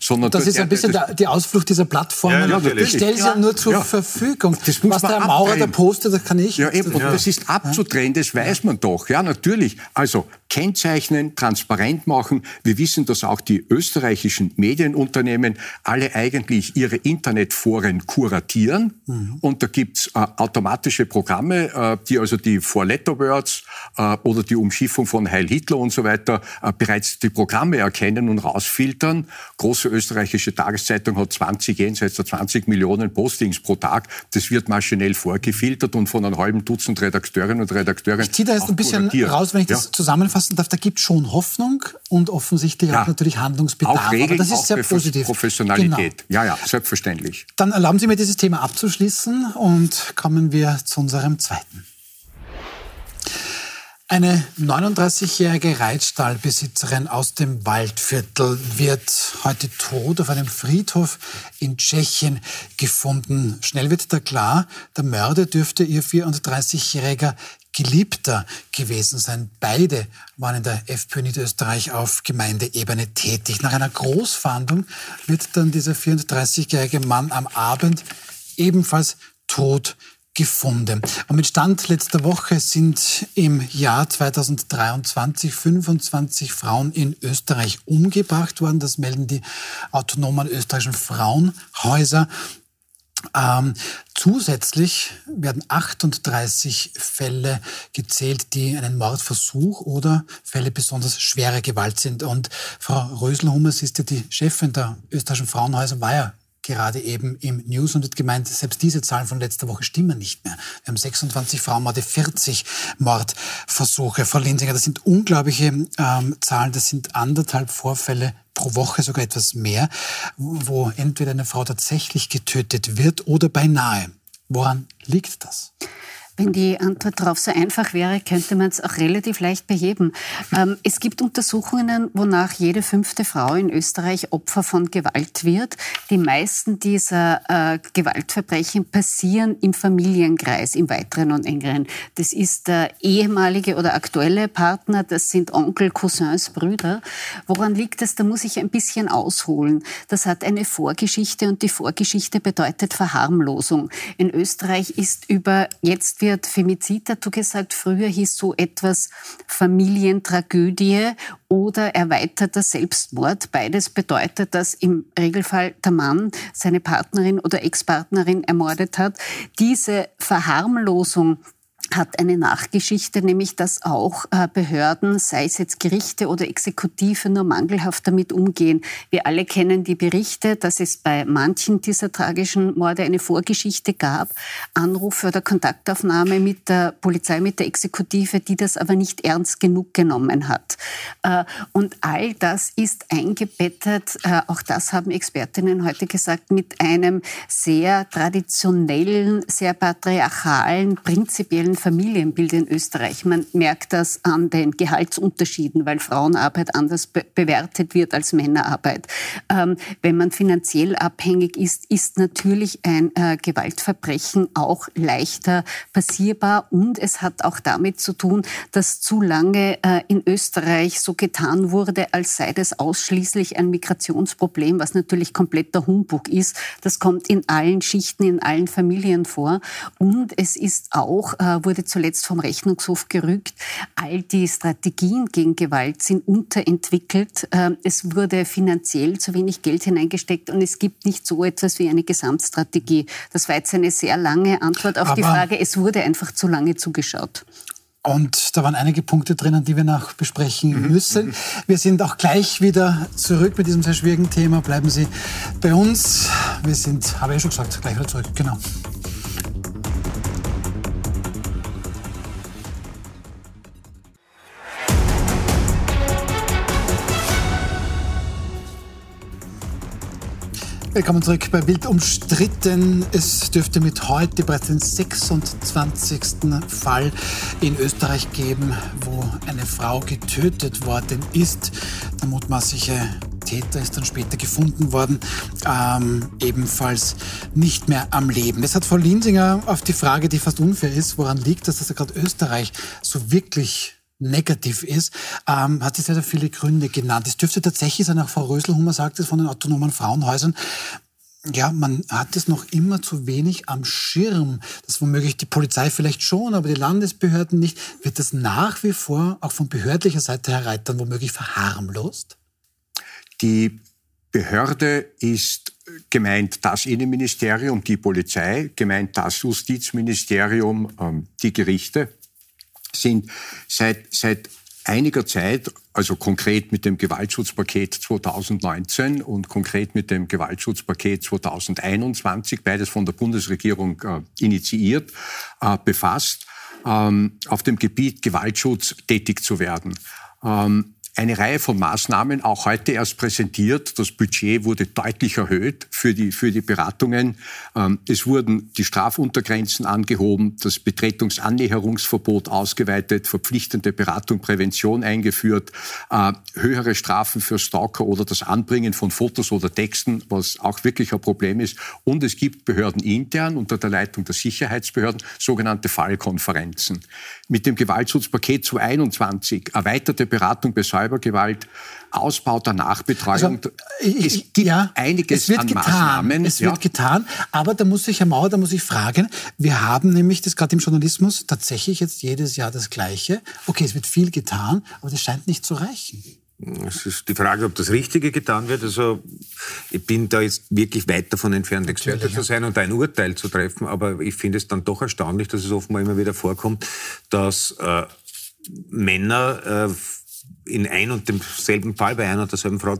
sondern das ist ein bisschen der, die Ausflucht dieser Plattformen. Ja, ich stelle sie ja nur zur ja. Verfügung. Das muss Was der Maurer da postet, das kann ich. Ja, eben. Und das ist abzudrehen, das weiß man doch. Ja, natürlich. Also kennzeichnen, transparent machen. Wir wissen, dass auch die österreichischen Medienunternehmen alle eigentlich ihre Internetforen kuratieren. Mhm. Und da gibt's äh, automatische Programme, äh, die also die Four-Letter-Words äh, oder die Umschiffung von Heil Hitler und so weiter äh, bereits die Programme erkennen und rausfiltern. Große österreichische Tageszeitung hat 20, jenseits der 20 Millionen Postings pro Tag. Das wird maschinell vorgefiltert und von einem halben Dutzend Redakteurinnen und Redakteuren Ich ziehe da jetzt ein bisschen kuratiert. raus, wenn ich das zusammenfasse zusammenfassen darf, da gibt es schon Hoffnung und offensichtlich ja. auch natürlich Handlungsbedarf. Auch Regeln, Aber das ist sehr positiv. Professionalität. Genau. Ja, ja, selbstverständlich. Dann erlauben Sie mir, dieses Thema abzuschließen und kommen wir zu unserem zweiten. Eine 39-jährige Reitstallbesitzerin aus dem Waldviertel wird heute tot auf einem Friedhof in Tschechien gefunden. Schnell wird da klar, der Mörder dürfte ihr 34-jähriger Geliebter gewesen sein. Beide waren in der FPÖ Niederösterreich auf Gemeindeebene tätig. Nach einer Großfahndung wird dann dieser 34-jährige Mann am Abend ebenfalls tot gefunden. Und mit Stand letzter Woche sind im Jahr 2023 25 Frauen in Österreich umgebracht worden. Das melden die autonomen österreichischen Frauenhäuser. Ähm, zusätzlich werden 38 Fälle gezählt, die einen Mordversuch oder Fälle besonders schwerer Gewalt sind. Und Frau Röselhummers ist ja die Chefin der österreichischen Frauenhäuser, war ja gerade eben im News und hat gemeint, selbst diese Zahlen von letzter Woche stimmen nicht mehr. Wir haben 26 Frauenmorde, 40 Mordversuche. Frau Linsinger, das sind unglaubliche ähm, Zahlen. Das sind anderthalb Vorfälle pro Woche, sogar etwas mehr, wo entweder eine Frau tatsächlich getötet wird oder beinahe. Woran liegt das? Wenn die Antwort darauf so einfach wäre, könnte man es auch relativ leicht beheben. Ähm, es gibt Untersuchungen, wonach jede fünfte Frau in Österreich Opfer von Gewalt wird. Die meisten dieser äh, Gewaltverbrechen passieren im Familienkreis, im weiteren und engeren. Das ist der ehemalige oder aktuelle Partner, das sind Onkel, Cousins, Brüder. Woran liegt das? Da muss ich ein bisschen ausholen. Das hat eine Vorgeschichte und die Vorgeschichte bedeutet Verharmlosung. In Österreich ist über jetzt wird Femizid dazu gesagt, früher hieß so etwas Familientragödie oder erweiterter Selbstmord. Beides bedeutet, dass im Regelfall der Mann seine Partnerin oder Ex-Partnerin ermordet hat. Diese Verharmlosung hat eine Nachgeschichte, nämlich dass auch äh, Behörden, sei es jetzt Gerichte oder Exekutive, nur mangelhaft damit umgehen. Wir alle kennen die Berichte, dass es bei manchen dieser tragischen Morde eine Vorgeschichte gab, Anrufe oder Kontaktaufnahme mit der Polizei, mit der Exekutive, die das aber nicht ernst genug genommen hat. Äh, und all das ist eingebettet, äh, auch das haben Expertinnen heute gesagt, mit einem sehr traditionellen, sehr patriarchalen, prinzipiellen Familienbild in Österreich. Man merkt das an den Gehaltsunterschieden, weil Frauenarbeit anders be bewertet wird als Männerarbeit. Ähm, wenn man finanziell abhängig ist, ist natürlich ein äh, Gewaltverbrechen auch leichter passierbar und es hat auch damit zu tun, dass zu lange äh, in Österreich so getan wurde, als sei das ausschließlich ein Migrationsproblem, was natürlich kompletter Humbug ist. Das kommt in allen Schichten, in allen Familien vor und es ist auch, äh, wurde zuletzt vom Rechnungshof gerückt. All die Strategien gegen Gewalt sind unterentwickelt. Ähm, es wurde finanziell zu wenig Geld hineingesteckt und es gibt nicht so etwas wie eine Gesamtstrategie. Das war jetzt eine sehr lange Antwort auf Aber die Frage. Es wurde einfach zu lange zugeschaut. Und da waren einige Punkte drinnen, die wir noch besprechen mhm. müssen. Wir sind auch gleich wieder zurück mit diesem sehr schwierigen Thema. Bleiben Sie bei uns. Wir sind, habe ich ja schon gesagt, gleich wieder zurück. Genau. Willkommen zurück bei Wild umstritten. Es dürfte mit heute bereits den 26. Fall in Österreich geben, wo eine Frau getötet worden ist. Der mutmaßliche Täter ist dann später gefunden worden, ähm, ebenfalls nicht mehr am Leben. Das hat Frau Linsinger auf die Frage, die fast unfair ist, woran liegt das, dass gerade Österreich so wirklich negativ ist, ähm, hat sie sehr, sehr viele Gründe genannt. Es dürfte tatsächlich sein, auch Frau Röselhummer sagt es von den autonomen Frauenhäusern, ja, man hat es noch immer zu wenig am Schirm. Das womöglich die Polizei vielleicht schon, aber die Landesbehörden nicht. Wird das nach wie vor auch von behördlicher Seite her dann womöglich verharmlost? Die Behörde ist gemeint das Innenministerium, die Polizei, gemeint das Justizministerium, ähm, die Gerichte sind seit, seit einiger Zeit, also konkret mit dem Gewaltschutzpaket 2019 und konkret mit dem Gewaltschutzpaket 2021, beides von der Bundesregierung äh, initiiert, äh, befasst, ähm, auf dem Gebiet Gewaltschutz tätig zu werden. Ähm, eine Reihe von Maßnahmen, auch heute erst präsentiert. Das Budget wurde deutlich erhöht für die, für die Beratungen. Ähm, es wurden die Strafuntergrenzen angehoben, das Betretungsannäherungsverbot ausgeweitet, verpflichtende Beratung, Prävention eingeführt, äh, höhere Strafen für Stalker oder das Anbringen von Fotos oder Texten, was auch wirklich ein Problem ist. Und es gibt Behörden intern unter der Leitung der Sicherheitsbehörden sogenannte Fallkonferenzen. Mit dem Gewaltschutzpaket 2021 erweiterte Beratung bei Cybergewalt, Ausbau der Nachbetreuung. Also, ich, es gibt ja, einiges es wird an getan, Maßnahmen. Es ja. wird getan, aber da muss ich, Herr Mauer, da muss ich fragen, wir haben nämlich das gerade im Journalismus tatsächlich jetzt jedes Jahr das Gleiche. Okay, es wird viel getan, aber das scheint nicht zu reichen. Es ist die Frage, ob das Richtige getan wird. Also ich bin da jetzt wirklich weit davon entfernt, Experte zu sein und ein Urteil zu treffen. Aber ich finde es dann doch erstaunlich, dass es offenbar immer wieder vorkommt, dass äh, Männer äh, in ein und demselben Fall bei einer und derselben Frau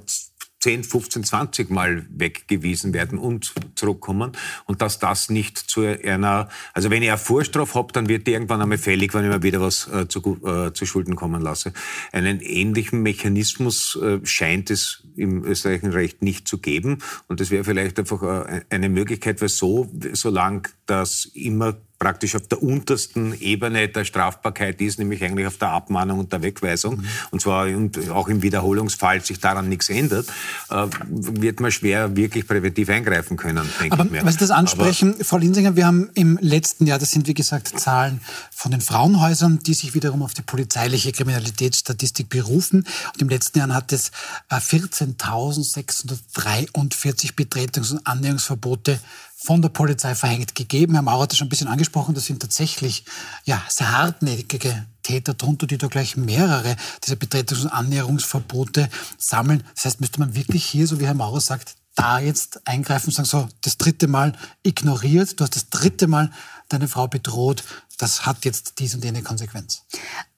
10, 15, 20 Mal weggewiesen werden und zurückkommen und dass das nicht zu einer, also wenn ich eine Vorstrafe habe, dann wird die irgendwann einmal fällig, wenn ich mir wieder was äh, zu, äh, zu Schulden kommen lasse. Einen ähnlichen Mechanismus äh, scheint es im österreichischen Recht nicht zu geben und das wäre vielleicht einfach äh, eine Möglichkeit, weil so, solange das immer praktisch auf der untersten Ebene der Strafbarkeit ist, nämlich eigentlich auf der Abmahnung und der Wegweisung, mhm. und zwar auch im Wiederholungsfall sich daran nichts ändert, äh, wird man schwer wirklich präventiv eingreifen können, denke Aber, ich mir. Sie das ansprechen, Aber, Frau Linsinger, wir haben im letzten Jahr, das sind wie gesagt Zahlen von den Frauenhäusern, die sich wiederum auf die polizeiliche Kriminalitätsstatistik berufen. Und im letzten Jahr hat es 14.643 äh, Betretungs- und Annäherungsverbote von der Polizei verhängt gegeben. Herr Maurer hat das schon ein bisschen angesprochen, das sind tatsächlich ja, sehr hartnäckige Täter drunter, die da gleich mehrere dieser Betretungs- und Annäherungsverbote sammeln. Das heißt, müsste man wirklich hier, so wie Herr Maurer sagt, da jetzt eingreifen und sagen, so, das dritte Mal ignoriert, du hast das dritte Mal deine Frau bedroht, das hat jetzt dies und jene Konsequenz.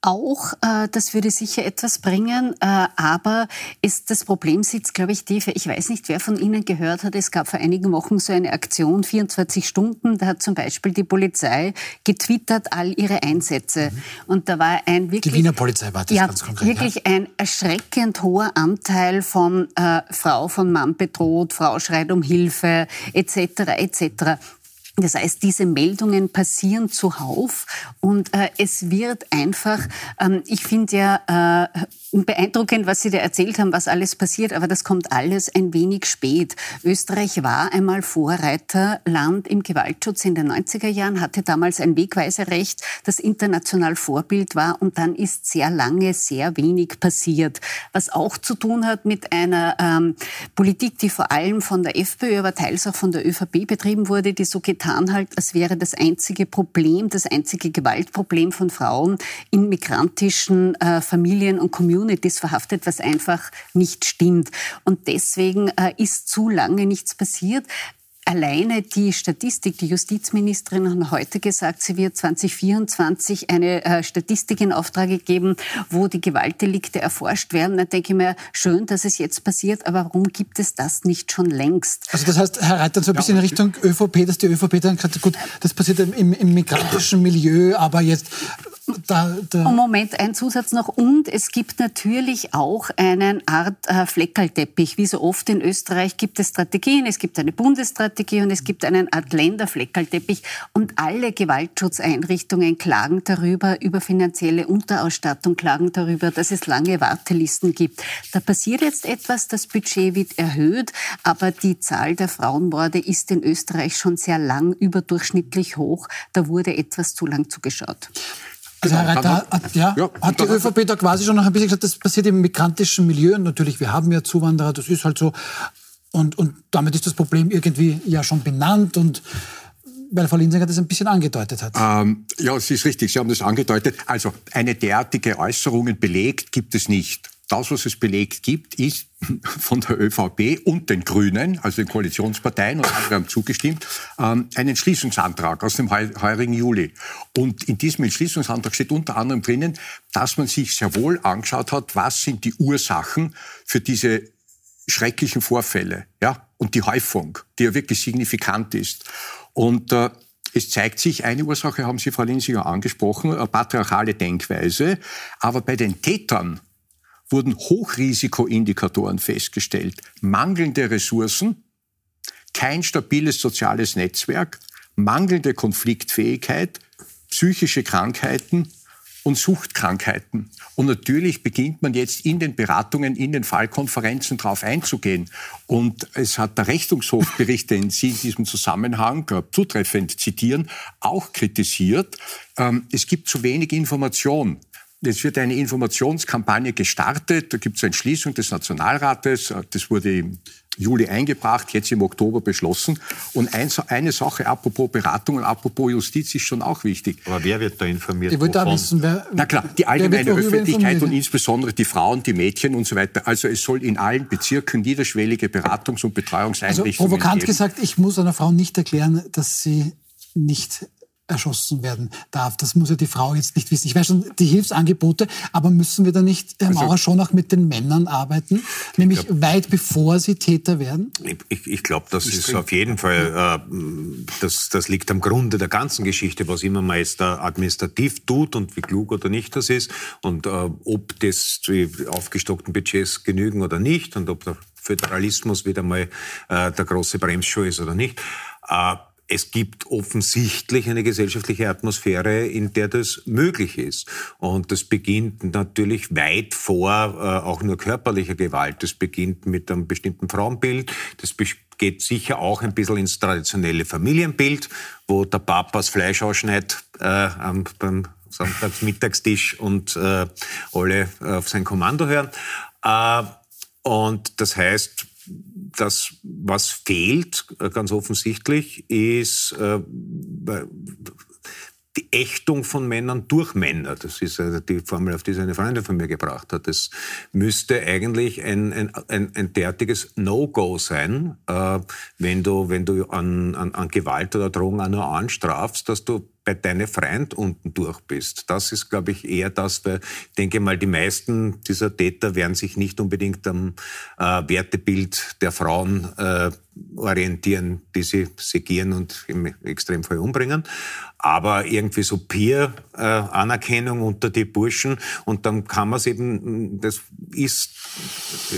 Auch, äh, das würde sicher etwas bringen, äh, aber ist das Problem sitzt, glaube ich, tiefer. Ich weiß nicht, wer von Ihnen gehört hat, es gab vor einigen Wochen so eine Aktion, 24 Stunden, da hat zum Beispiel die Polizei getwittert all ihre Einsätze. Mhm. Und da war ein wirklich... Die Wiener Polizei war das ja, ganz konkret. wirklich ja? ein erschreckend hoher Anteil von äh, Frau von Mann bedroht, Frau schreit um Hilfe, etc., etc. Das heißt, diese Meldungen passieren zuhauf und äh, es wird einfach, ähm, ich finde ja äh, beeindruckend, was Sie da erzählt haben, was alles passiert, aber das kommt alles ein wenig spät. Österreich war einmal Vorreiterland im Gewaltschutz in den 90er Jahren, hatte damals ein Wegweiserecht, das international Vorbild war und dann ist sehr lange sehr wenig passiert, was auch zu tun hat mit einer ähm, Politik, die vor allem von der FPÖ, aber teils auch von der ÖVP betrieben wurde, die so getan getan halt, als wäre das einzige Problem, das einzige Gewaltproblem von Frauen in migrantischen äh, Familien und Communities verhaftet, was einfach nicht stimmt. Und deswegen äh, ist zu lange nichts passiert. Alleine die Statistik, die Justizministerin hat heute gesagt, sie wird 2024 eine äh, Statistik in Auftrag geben, wo die Gewaltdelikte erforscht werden. Da denke ich mir, schön, dass es jetzt passiert, aber warum gibt es das nicht schon längst? Also das heißt, Herr Reiter, so ein bisschen in Richtung ÖVP, dass die ÖVP dann gesagt hat, gut, das passiert im, im migrantischen Milieu, aber jetzt da, da Moment, ein Zusatz noch. Und es gibt natürlich auch eine Art äh, Fleckerlteppich. Wie so oft in Österreich gibt es Strategien. Es gibt eine Bundesstrategie und es gibt einen Art Länderfleckerlteppich. Und alle Gewaltschutzeinrichtungen klagen darüber, über finanzielle Unterausstattung, klagen darüber, dass es lange Wartelisten gibt. Da passiert jetzt etwas, das Budget wird erhöht, aber die Zahl der Frauenmorde ist in Österreich schon sehr lang überdurchschnittlich hoch. Da wurde etwas zu lang zugeschaut. Also Herr Reiter, hat, ja, ja, hat die ÖVP da quasi schon noch ein bisschen gesagt, das passiert im migrantischen Milieu. Und natürlich, wir haben ja Zuwanderer, das ist halt so. Und, und damit ist das Problem irgendwie ja schon benannt und weil Frau Linsinger das ein bisschen angedeutet hat. Ähm, ja, es ist richtig, Sie haben das angedeutet. Also eine derartige Äußerungen belegt gibt es nicht. Das, was es belegt gibt, ist von der ÖVP und den Grünen, also den Koalitionsparteien, und andere haben zugestimmt, ähm, einen Entschließungsantrag aus dem heurigen Juli. Und in diesem Entschließungsantrag steht unter anderem drinnen, dass man sich sehr wohl angeschaut hat, was sind die Ursachen für diese schrecklichen Vorfälle, ja, und die Häufung, die ja wirklich signifikant ist. Und äh, es zeigt sich, eine Ursache haben Sie, Frau Linsinger, angesprochen, eine patriarchale Denkweise. Aber bei den Tätern wurden Hochrisikoindikatoren festgestellt. Mangelnde Ressourcen, kein stabiles soziales Netzwerk, mangelnde Konfliktfähigkeit, psychische Krankheiten und Suchtkrankheiten. Und natürlich beginnt man jetzt in den Beratungen, in den Fallkonferenzen darauf einzugehen. Und es hat der Rechnungshofbericht, den Sie in diesem Zusammenhang äh, zutreffend zitieren, auch kritisiert. Ähm, es gibt zu wenig Information. Es wird eine Informationskampagne gestartet. Da gibt es eine Entschließung des Nationalrates. Das wurde im Juli eingebracht, jetzt im Oktober beschlossen. Und eine Sache, apropos Beratung und apropos Justiz, ist schon auch wichtig. Aber wer wird da informiert? Ich wollte wissen, wer, Na klar, die allgemeine Öffentlichkeit und insbesondere die Frauen, die Mädchen und so weiter. Also es soll in allen Bezirken niederschwellige Beratungs- und Betreuungseinrichtungen also provokant geben. gesagt, ich muss einer Frau nicht erklären, dass sie nicht erschossen werden darf. Das muss ja die Frau jetzt nicht wissen. Ich weiß schon, die Hilfsangebote, aber müssen wir da nicht, Herr Maurer, also, schon auch mit den Männern arbeiten, nämlich glaub, weit bevor sie Täter werden? Ich, ich glaube, das ist, ist auf jeden Fall, äh, das, das liegt am Grunde der ganzen Geschichte, was immer man jetzt da administrativ tut und wie klug oder nicht das ist und äh, ob das die aufgestockten Budgets genügen oder nicht und ob der Föderalismus wieder mal äh, der große Bremsschuh ist oder nicht. Äh, es gibt offensichtlich eine gesellschaftliche Atmosphäre, in der das möglich ist. Und das beginnt natürlich weit vor äh, auch nur körperlicher Gewalt. Das beginnt mit einem bestimmten Frauenbild. Das geht sicher auch ein bisschen ins traditionelle Familienbild, wo der Papa das Fleisch ausschneidet äh, beim Samstagsmittagstisch und äh, alle auf sein Kommando hören. Äh, und das heißt, das, was fehlt, äh, ganz offensichtlich, ist äh, die Ächtung von Männern durch Männer. Das ist die Formel, auf die eine Freundin von mir gebracht hat. Das müsste eigentlich ein, ein, ein, ein derartiges No-Go sein, äh, wenn du, wenn du an, an, an Gewalt oder Drohung auch nur anstrafst, dass du bei deinem Freund unten durch bist. Das ist, glaube ich, eher das, weil ich denke mal, die meisten dieser Täter werden sich nicht unbedingt am äh, Wertebild der Frauen äh, orientieren, die sie segieren und im Extremfall umbringen. Aber irgendwie so Peer-Anerkennung unter die Burschen und dann kann man es eben, das ist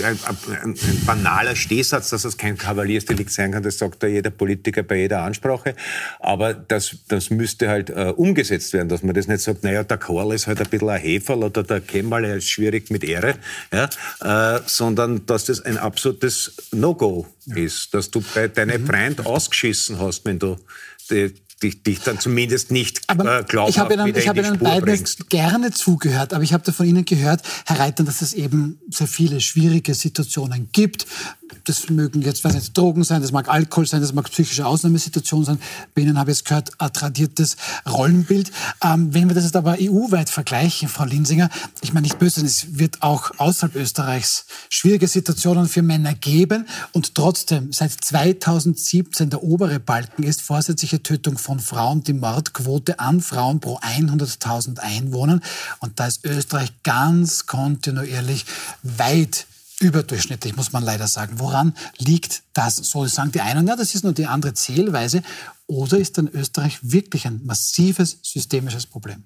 ein, ein, ein banaler Stehsatz, dass es kein Kavaliersdelikt sein kann, das sagt ja jeder Politiker bei jeder Ansprache. Aber das, das müsste halt äh, umgesetzt werden, dass man das nicht sagt, naja, der Karl ist halt ein bisschen ein Heferl oder der Kemal ist schwierig mit Ehre, ja, äh, sondern dass das ein absolutes No-Go ja. Ist, dass du bei deinem mhm. Freund ausgeschissen hast, wenn du die, dich, dich dann zumindest nicht aber äh, glaubhaft ich habe Ihnen, ich habe Ihnen beiden bringst. gerne zugehört, aber ich habe da von Ihnen gehört, Herr Reiter, dass es eben sehr viele schwierige Situationen gibt, das mögen jetzt, weiß nicht, Drogen sein, das mag Alkohol sein, das mag psychische Ausnahmesituationen sein. Bei Ihnen habe ich jetzt gehört, ein tradiertes Rollenbild. Ähm, wenn wir das jetzt aber EU-weit vergleichen, Frau Linsinger, ich meine nicht böse, es wird auch außerhalb Österreichs schwierige Situationen für Männer geben und trotzdem seit 2017 der obere Balken ist vorsätzliche Tötung von Frauen die Mordquote an Frauen pro 100.000 Einwohnern und da ist Österreich ganz kontinuierlich weit überdurchschnittlich, muss man leider sagen. Woran liegt das? So sagen die einen, ja, das ist nur die andere Zählweise. Oder ist dann Österreich wirklich ein massives systemisches Problem?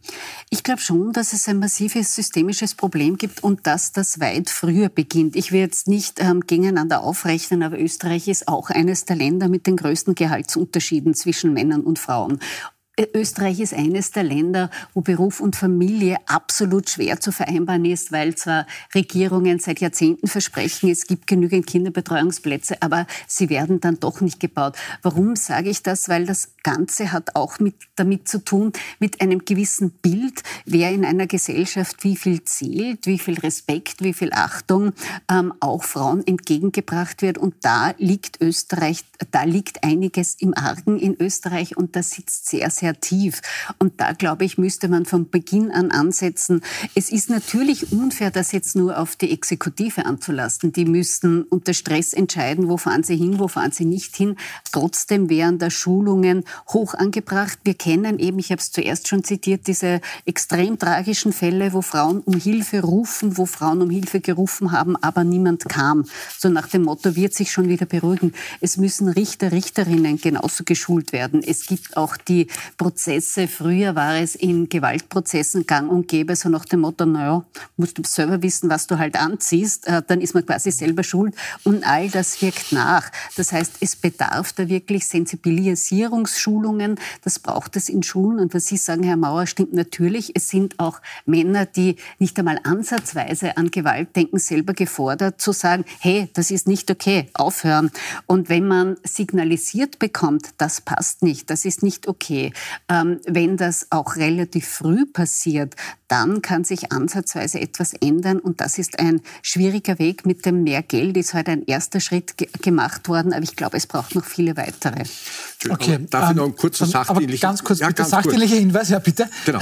Ich glaube schon, dass es ein massives systemisches Problem gibt und dass das weit früher beginnt. Ich will jetzt nicht ähm, gegeneinander aufrechnen, aber Österreich ist auch eines der Länder mit den größten Gehaltsunterschieden zwischen Männern und Frauen. Österreich ist eines der Länder, wo Beruf und Familie absolut schwer zu vereinbaren ist, weil zwar Regierungen seit Jahrzehnten versprechen, es gibt genügend Kinderbetreuungsplätze, aber sie werden dann doch nicht gebaut. Warum sage ich das? Weil das Ganze hat auch mit, damit zu tun, mit einem gewissen Bild, wer in einer Gesellschaft wie viel zählt, wie viel Respekt, wie viel Achtung ähm, auch Frauen entgegengebracht wird. Und da liegt Österreich, da liegt einiges im Argen in Österreich und das sitzt sehr, sehr sehr. Und da, glaube ich, müsste man von Beginn an ansetzen. Es ist natürlich unfair, das jetzt nur auf die Exekutive anzulasten. Die müssten unter Stress entscheiden, wo fahren sie hin, wo fahren sie nicht hin. Trotzdem wären da Schulungen hoch angebracht. Wir kennen eben, ich habe es zuerst schon zitiert, diese extrem tragischen Fälle, wo Frauen um Hilfe rufen, wo Frauen um Hilfe gerufen haben, aber niemand kam. So nach dem Motto, wird sich schon wieder beruhigen. Es müssen Richter, Richterinnen genauso geschult werden. Es gibt auch die Prozesse. Früher war es in Gewaltprozessen gang und gäbe, so nach dem Motto, naja, musst du selber wissen, was du halt anziehst, äh, dann ist man quasi selber schuld. Und all das wirkt nach. Das heißt, es bedarf da wirklich Sensibilisierungsschulungen. Das braucht es in Schulen. Und was Sie sagen, Herr Mauer, stimmt natürlich. Es sind auch Männer, die nicht einmal ansatzweise an Gewalt denken, selber gefordert zu sagen, hey, das ist nicht okay, aufhören. Und wenn man signalisiert bekommt, das passt nicht, das ist nicht okay, wenn das auch relativ früh passiert, dann kann sich ansatzweise etwas ändern und das ist ein schwieriger Weg. Mit dem mehr Geld ist heute ein erster Schritt ge gemacht worden, aber ich glaube, es braucht noch viele weitere. Okay, Darf ich noch einen kurzen sachdienlichen ganz kurz, ja, bitte, sachdienlicher Hinweis, ja bitte. Genau.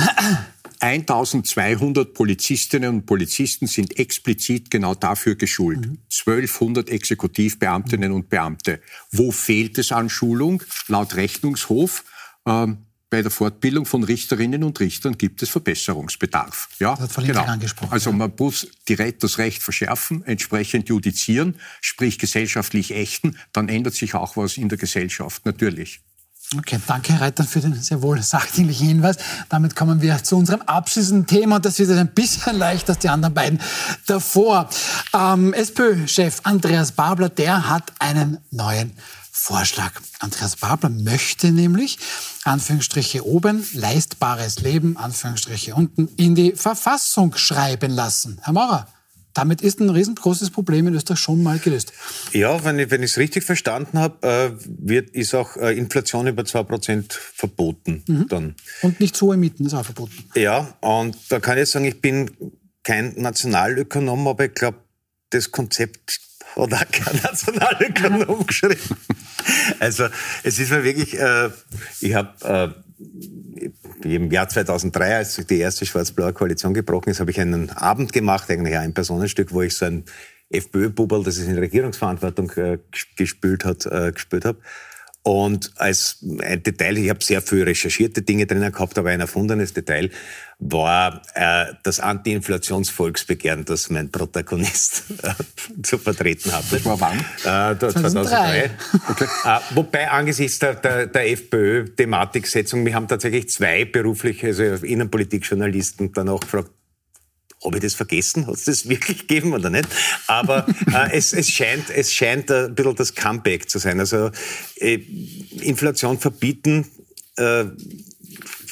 1200 Polizistinnen und Polizisten sind explizit genau dafür geschult. Mhm. 1200 Exekutivbeamtinnen und Beamte. Wo fehlt es an Schulung? Laut Rechnungshof ähm, bei der Fortbildung von Richterinnen und Richtern gibt es Verbesserungsbedarf. Ja, das hat genau. angesprochen. Also man muss das Recht verschärfen, entsprechend judizieren, sprich gesellschaftlich ächten, dann ändert sich auch was in der Gesellschaft, natürlich. Okay, danke Herr Reiter für den sehr wohl sachdienlichen Hinweis. Damit kommen wir zu unserem abschließenden Thema und das wird ein bisschen leichter als die anderen beiden davor. Ähm, SPÖ-Chef Andreas Babler, der hat einen neuen Vorschlag. Andreas Babler möchte nämlich, Anführungsstriche oben, leistbares Leben, Anführungsstriche unten, in die Verfassung schreiben lassen. Herr Maurer, damit ist ein riesengroßes Problem in Österreich schon mal gelöst. Ja, wenn ich es richtig verstanden habe, äh, wird, ist auch äh, Inflation über 2% verboten. Mhm. Dann. Und nicht zu hohe Mieten ist auch verboten. Ja, und da kann ich sagen, ich bin kein Nationalökonom, aber ich glaube, das Konzept oder Nationalökonom geschrieben. Also es ist mir wirklich, äh, ich habe äh, im Jahr 2003, als die erste schwarz-blaue Koalition gebrochen ist, habe ich einen Abend gemacht, eigentlich ein Personenstück, wo ich so ein FPÖ-Bubel, das es in Regierungsverantwortung äh, gespielt hat, äh, gespielt habe. Und als ein Detail, ich habe sehr viel recherchierte Dinge drinnen gehabt, aber ein erfundenes Detail war äh, das Anti-Inflations-Volksbegehren, das mein Protagonist äh, zu vertreten hatte. Das war wann? Äh, 2003. Okay. Äh, wobei angesichts der, der, der FPÖ-Thematiksetzung, wir haben tatsächlich zwei berufliche, also Innenpolitik-Journalisten dann auch gefragt, habe ich das vergessen? Hat es das wirklich gegeben oder nicht? Aber äh, es, es, scheint, es scheint ein bisschen das Comeback zu sein. Also äh, Inflation verbieten, äh,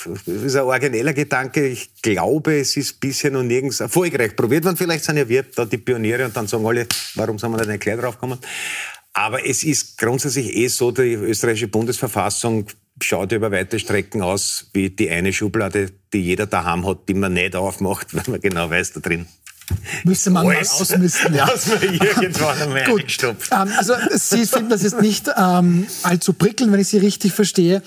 das ist ein origineller Gedanke. Ich glaube, es ist bisher noch nirgends erfolgreich probiert worden. Vielleicht sind ja wir da die Pioniere und dann sagen alle, warum sind wir nicht gleich drauf gekommen? Aber es ist grundsätzlich eh so, die österreichische Bundesverfassung schaut über weite Strecken aus wie die eine Schublade, die jeder daheim hat, die man nicht aufmacht, weil man genau weiß, da drin Müsste man Alles, mal ausmisten, ja. Was man irgendwann einmal Gut. Ähm, also Sie finden das jetzt nicht ähm, allzu prickelnd, wenn ich Sie richtig verstehe.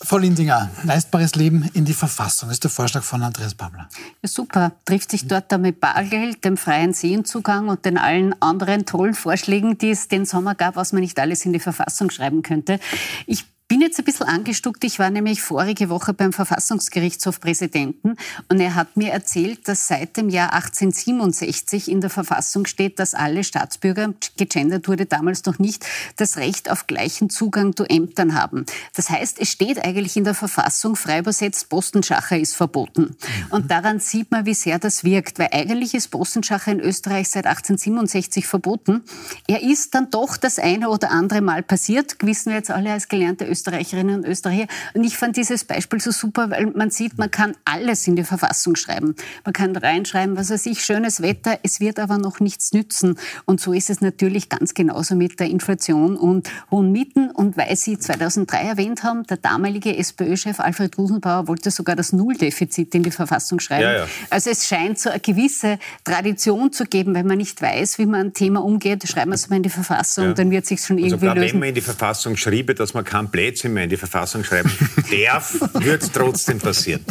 Frau Lindinger, leistbares Leben in die Verfassung ist der Vorschlag von Andreas Babler. Ja, super. Trifft sich dort da mit Bargeld, dem freien Sehenzugang und den allen anderen tollen Vorschlägen, die es den Sommer gab, was man nicht alles in die Verfassung schreiben könnte. Ich bin jetzt ein bisschen angestuckt. Ich war nämlich vorige Woche beim Verfassungsgerichtshof Präsidenten und er hat mir erzählt, dass seit dem Jahr 1867 in der Verfassung steht, dass alle Staatsbürger, gegendert wurde damals noch nicht, das Recht auf gleichen Zugang zu Ämtern haben. Das heißt, es steht eigentlich in der Verfassung frei übersetzt, Postenschacher ist verboten. Und daran sieht man, wie sehr das wirkt, weil eigentlich ist Postenschacher in Österreich seit 1867 verboten. Er ist dann doch das eine oder andere Mal passiert, wissen wir jetzt alle als gelernte Österreicher Österreicherinnen und Österreicher. Und ich fand dieses Beispiel so super, weil man sieht, man kann alles in die Verfassung schreiben. Man kann reinschreiben, was weiß ich, schönes Wetter, es wird aber noch nichts nützen. Und so ist es natürlich ganz genauso mit der Inflation und hohen Mieten. Und weil Sie 2003 erwähnt haben, der damalige SPÖ-Chef Alfred Gusenbauer wollte sogar das Nulldefizit in die Verfassung schreiben. Ja, ja. Also es scheint so eine gewisse Tradition zu geben, wenn man nicht weiß, wie man ein Thema umgeht, schreiben wir es mal in die Verfassung, ja. dann wird sich schon irgendwie sogar lösen. wenn man in die Verfassung schriebe, dass man kein Blödsinn in die Verfassung schreiben darf, wird es trotzdem passieren.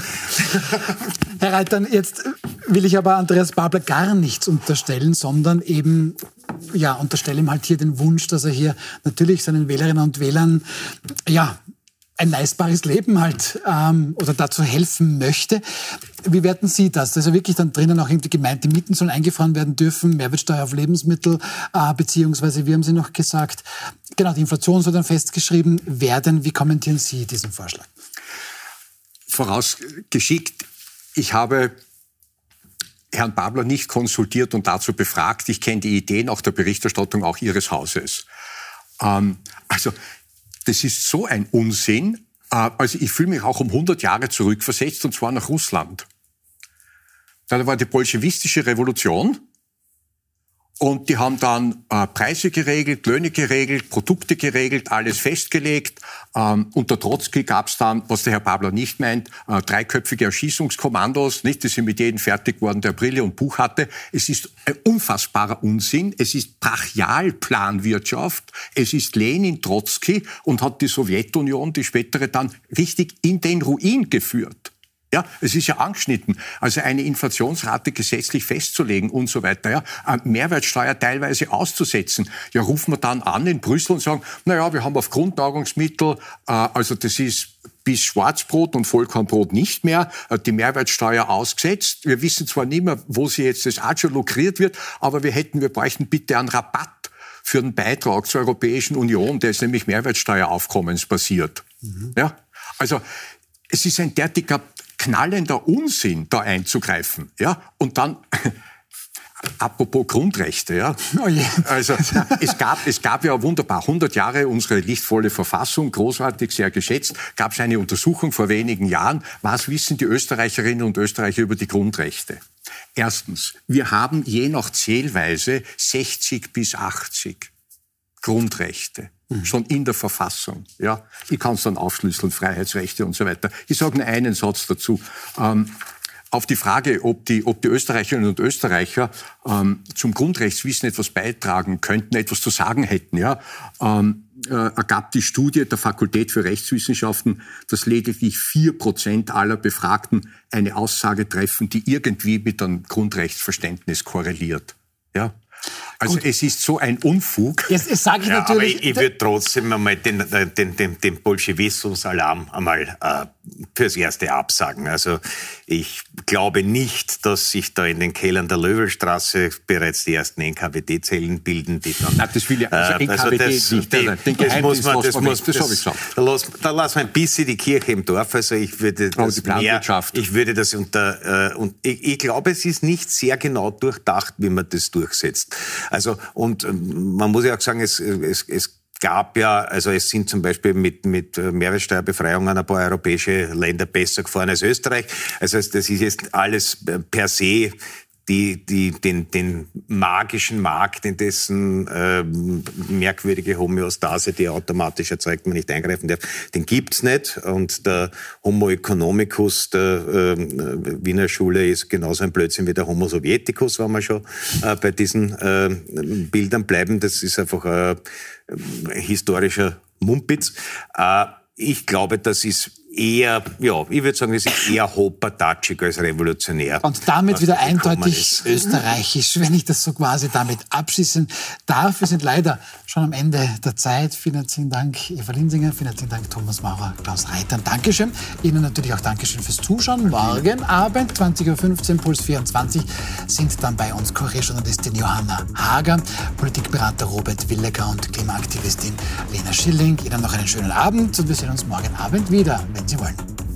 Herr Reitern, jetzt will ich aber Andreas Babler gar nichts unterstellen, sondern eben ja, unterstelle ihm halt hier den Wunsch, dass er hier natürlich seinen Wählerinnen und Wählern ja, ein leistbares Leben halt ähm, oder dazu helfen möchte. Wie werten Sie das? Also wirklich dann drinnen auch irgendwie gemeint, die Mieten sollen eingefahren werden dürfen, Mehrwertsteuer auf Lebensmittel, äh, beziehungsweise, wie haben Sie noch gesagt, genau, die Inflation soll dann festgeschrieben werden. Wie kommentieren Sie diesen Vorschlag? Vorausgeschickt, ich habe Herrn Babler nicht konsultiert und dazu befragt. Ich kenne die Ideen auch der Berichterstattung auch Ihres Hauses. Ähm, also das ist so ein Unsinn. Äh, also ich fühle mich auch um 100 Jahre zurückversetzt, und zwar nach Russland. Da war die bolschewistische Revolution und die haben dann äh, Preise geregelt, Löhne geregelt, Produkte geregelt, alles festgelegt. Ähm, unter Trotzki gab es dann, was der Herr Babler nicht meint, äh, dreiköpfige Erschießungskommandos. Nicht, die sind mit jedem fertig geworden, der Brille und Buch hatte. Es ist ein unfassbarer Unsinn. Es ist Brachialplanwirtschaft. Es ist Lenin Trotzki und hat die Sowjetunion, die spätere, dann richtig in den Ruin geführt. Ja, es ist ja angeschnitten. Also eine Inflationsrate gesetzlich festzulegen und so weiter. Ja, Mehrwertsteuer teilweise auszusetzen. Ja, rufen wir dann an in Brüssel und sagen, na ja, wir haben auf Grundnahrungsmittel, äh, also das ist bis Schwarzbrot und Vollkornbrot nicht mehr, äh, die Mehrwertsteuer ausgesetzt. Wir wissen zwar nicht mehr, wo sie jetzt das auch schon lukriert wird, aber wir hätten, wir bräuchten bitte einen Rabatt für den Beitrag zur Europäischen Union, der ist nämlich mehrwertsteueraufkommensbasiert. Mhm. Ja, also es ist ein derartiger knallender Unsinn, da einzugreifen. Ja? Und dann Apropos Grundrechte, ja. Oh yeah. Also es gab, es gab ja wunderbar 100 Jahre unsere lichtvolle Verfassung, großartig, sehr geschätzt. Gab es eine Untersuchung vor wenigen Jahren. Was wissen die Österreicherinnen und Österreicher über die Grundrechte? Erstens, wir haben je nach Zählweise 60 bis 80 Grundrechte. Mhm. Schon in der Verfassung. Ja, ich kann es dann aufschlüsseln, Freiheitsrechte und so weiter. Ich sage nur einen Satz dazu. Ähm, auf die Frage, ob die, ob die Österreicherinnen und Österreicher ähm, zum Grundrechtswissen etwas beitragen könnten, etwas zu sagen hätten, ja, ähm, äh, ergab die Studie der Fakultät für Rechtswissenschaften, dass lediglich vier Prozent aller Befragten eine Aussage treffen, die irgendwie mit einem Grundrechtsverständnis korreliert. Ja? Also Gut. es ist so ein Unfug. Jetzt, jetzt sage ich ja, natürlich. Aber ich, ich würde trotzdem einmal den, den, den, den Bolschewismus-Alarm einmal äh, fürs Erste absagen. Also ich glaube nicht, dass sich da in den Kellern der Löwelstraße bereits die ersten NKWD-Zellen bilden, die dann... Nein, das will ja also NKWD also das, nicht. Die, den das muss man, das, muss, das, das, das da, lass, da lassen wir ein bisschen die Kirche im Dorf. Also ich würde das die mehr, ich würde das unter... Äh, und ich, ich glaube, es ist nicht sehr genau durchdacht, wie man das durchsetzt. Also, und ähm, man muss ja auch sagen, es, es, es gab ja, also es sind zum Beispiel mit, mit Mehrwertsteuerbefreiungen ein paar europäische Länder besser gefahren als Österreich. Also das ist jetzt alles per se die, die, den, den magischen Markt, in dessen äh, merkwürdige Homöostase, die automatisch erzeugt, man nicht eingreifen darf, den gibt's nicht. Und der Homo economicus der äh, Wiener Schule ist genauso ein Blödsinn wie der Homo sovieticus, wenn wir schon äh, bei diesen äh, Bildern bleiben. Das ist einfach ein äh, historischer Mumpitz. Äh, ich glaube, das ist eher, ja, ich würde sagen, es ist eher hochpartatschig als revolutionär. Und damit wieder eindeutig österreichisch, wenn ich das so quasi damit abschließen darf. Wir sind leider schon am Ende der Zeit. Vielen herzlichen Dank, Eva Linsinger. Vielen herzlichen Dank, Thomas Maurer, Klaus Reitern. Dankeschön. Ihnen natürlich auch Dankeschön fürs Zuschauen. Morgen Abend, 20.15 Uhr, Puls 24, sind dann bei uns Kurierjournalistin Johanna Hager, Politikberater Robert Willecker und Klimaaktivistin Lena Schilling. Ihnen noch einen schönen Abend und wir sehen uns morgen Abend wieder, wenn 91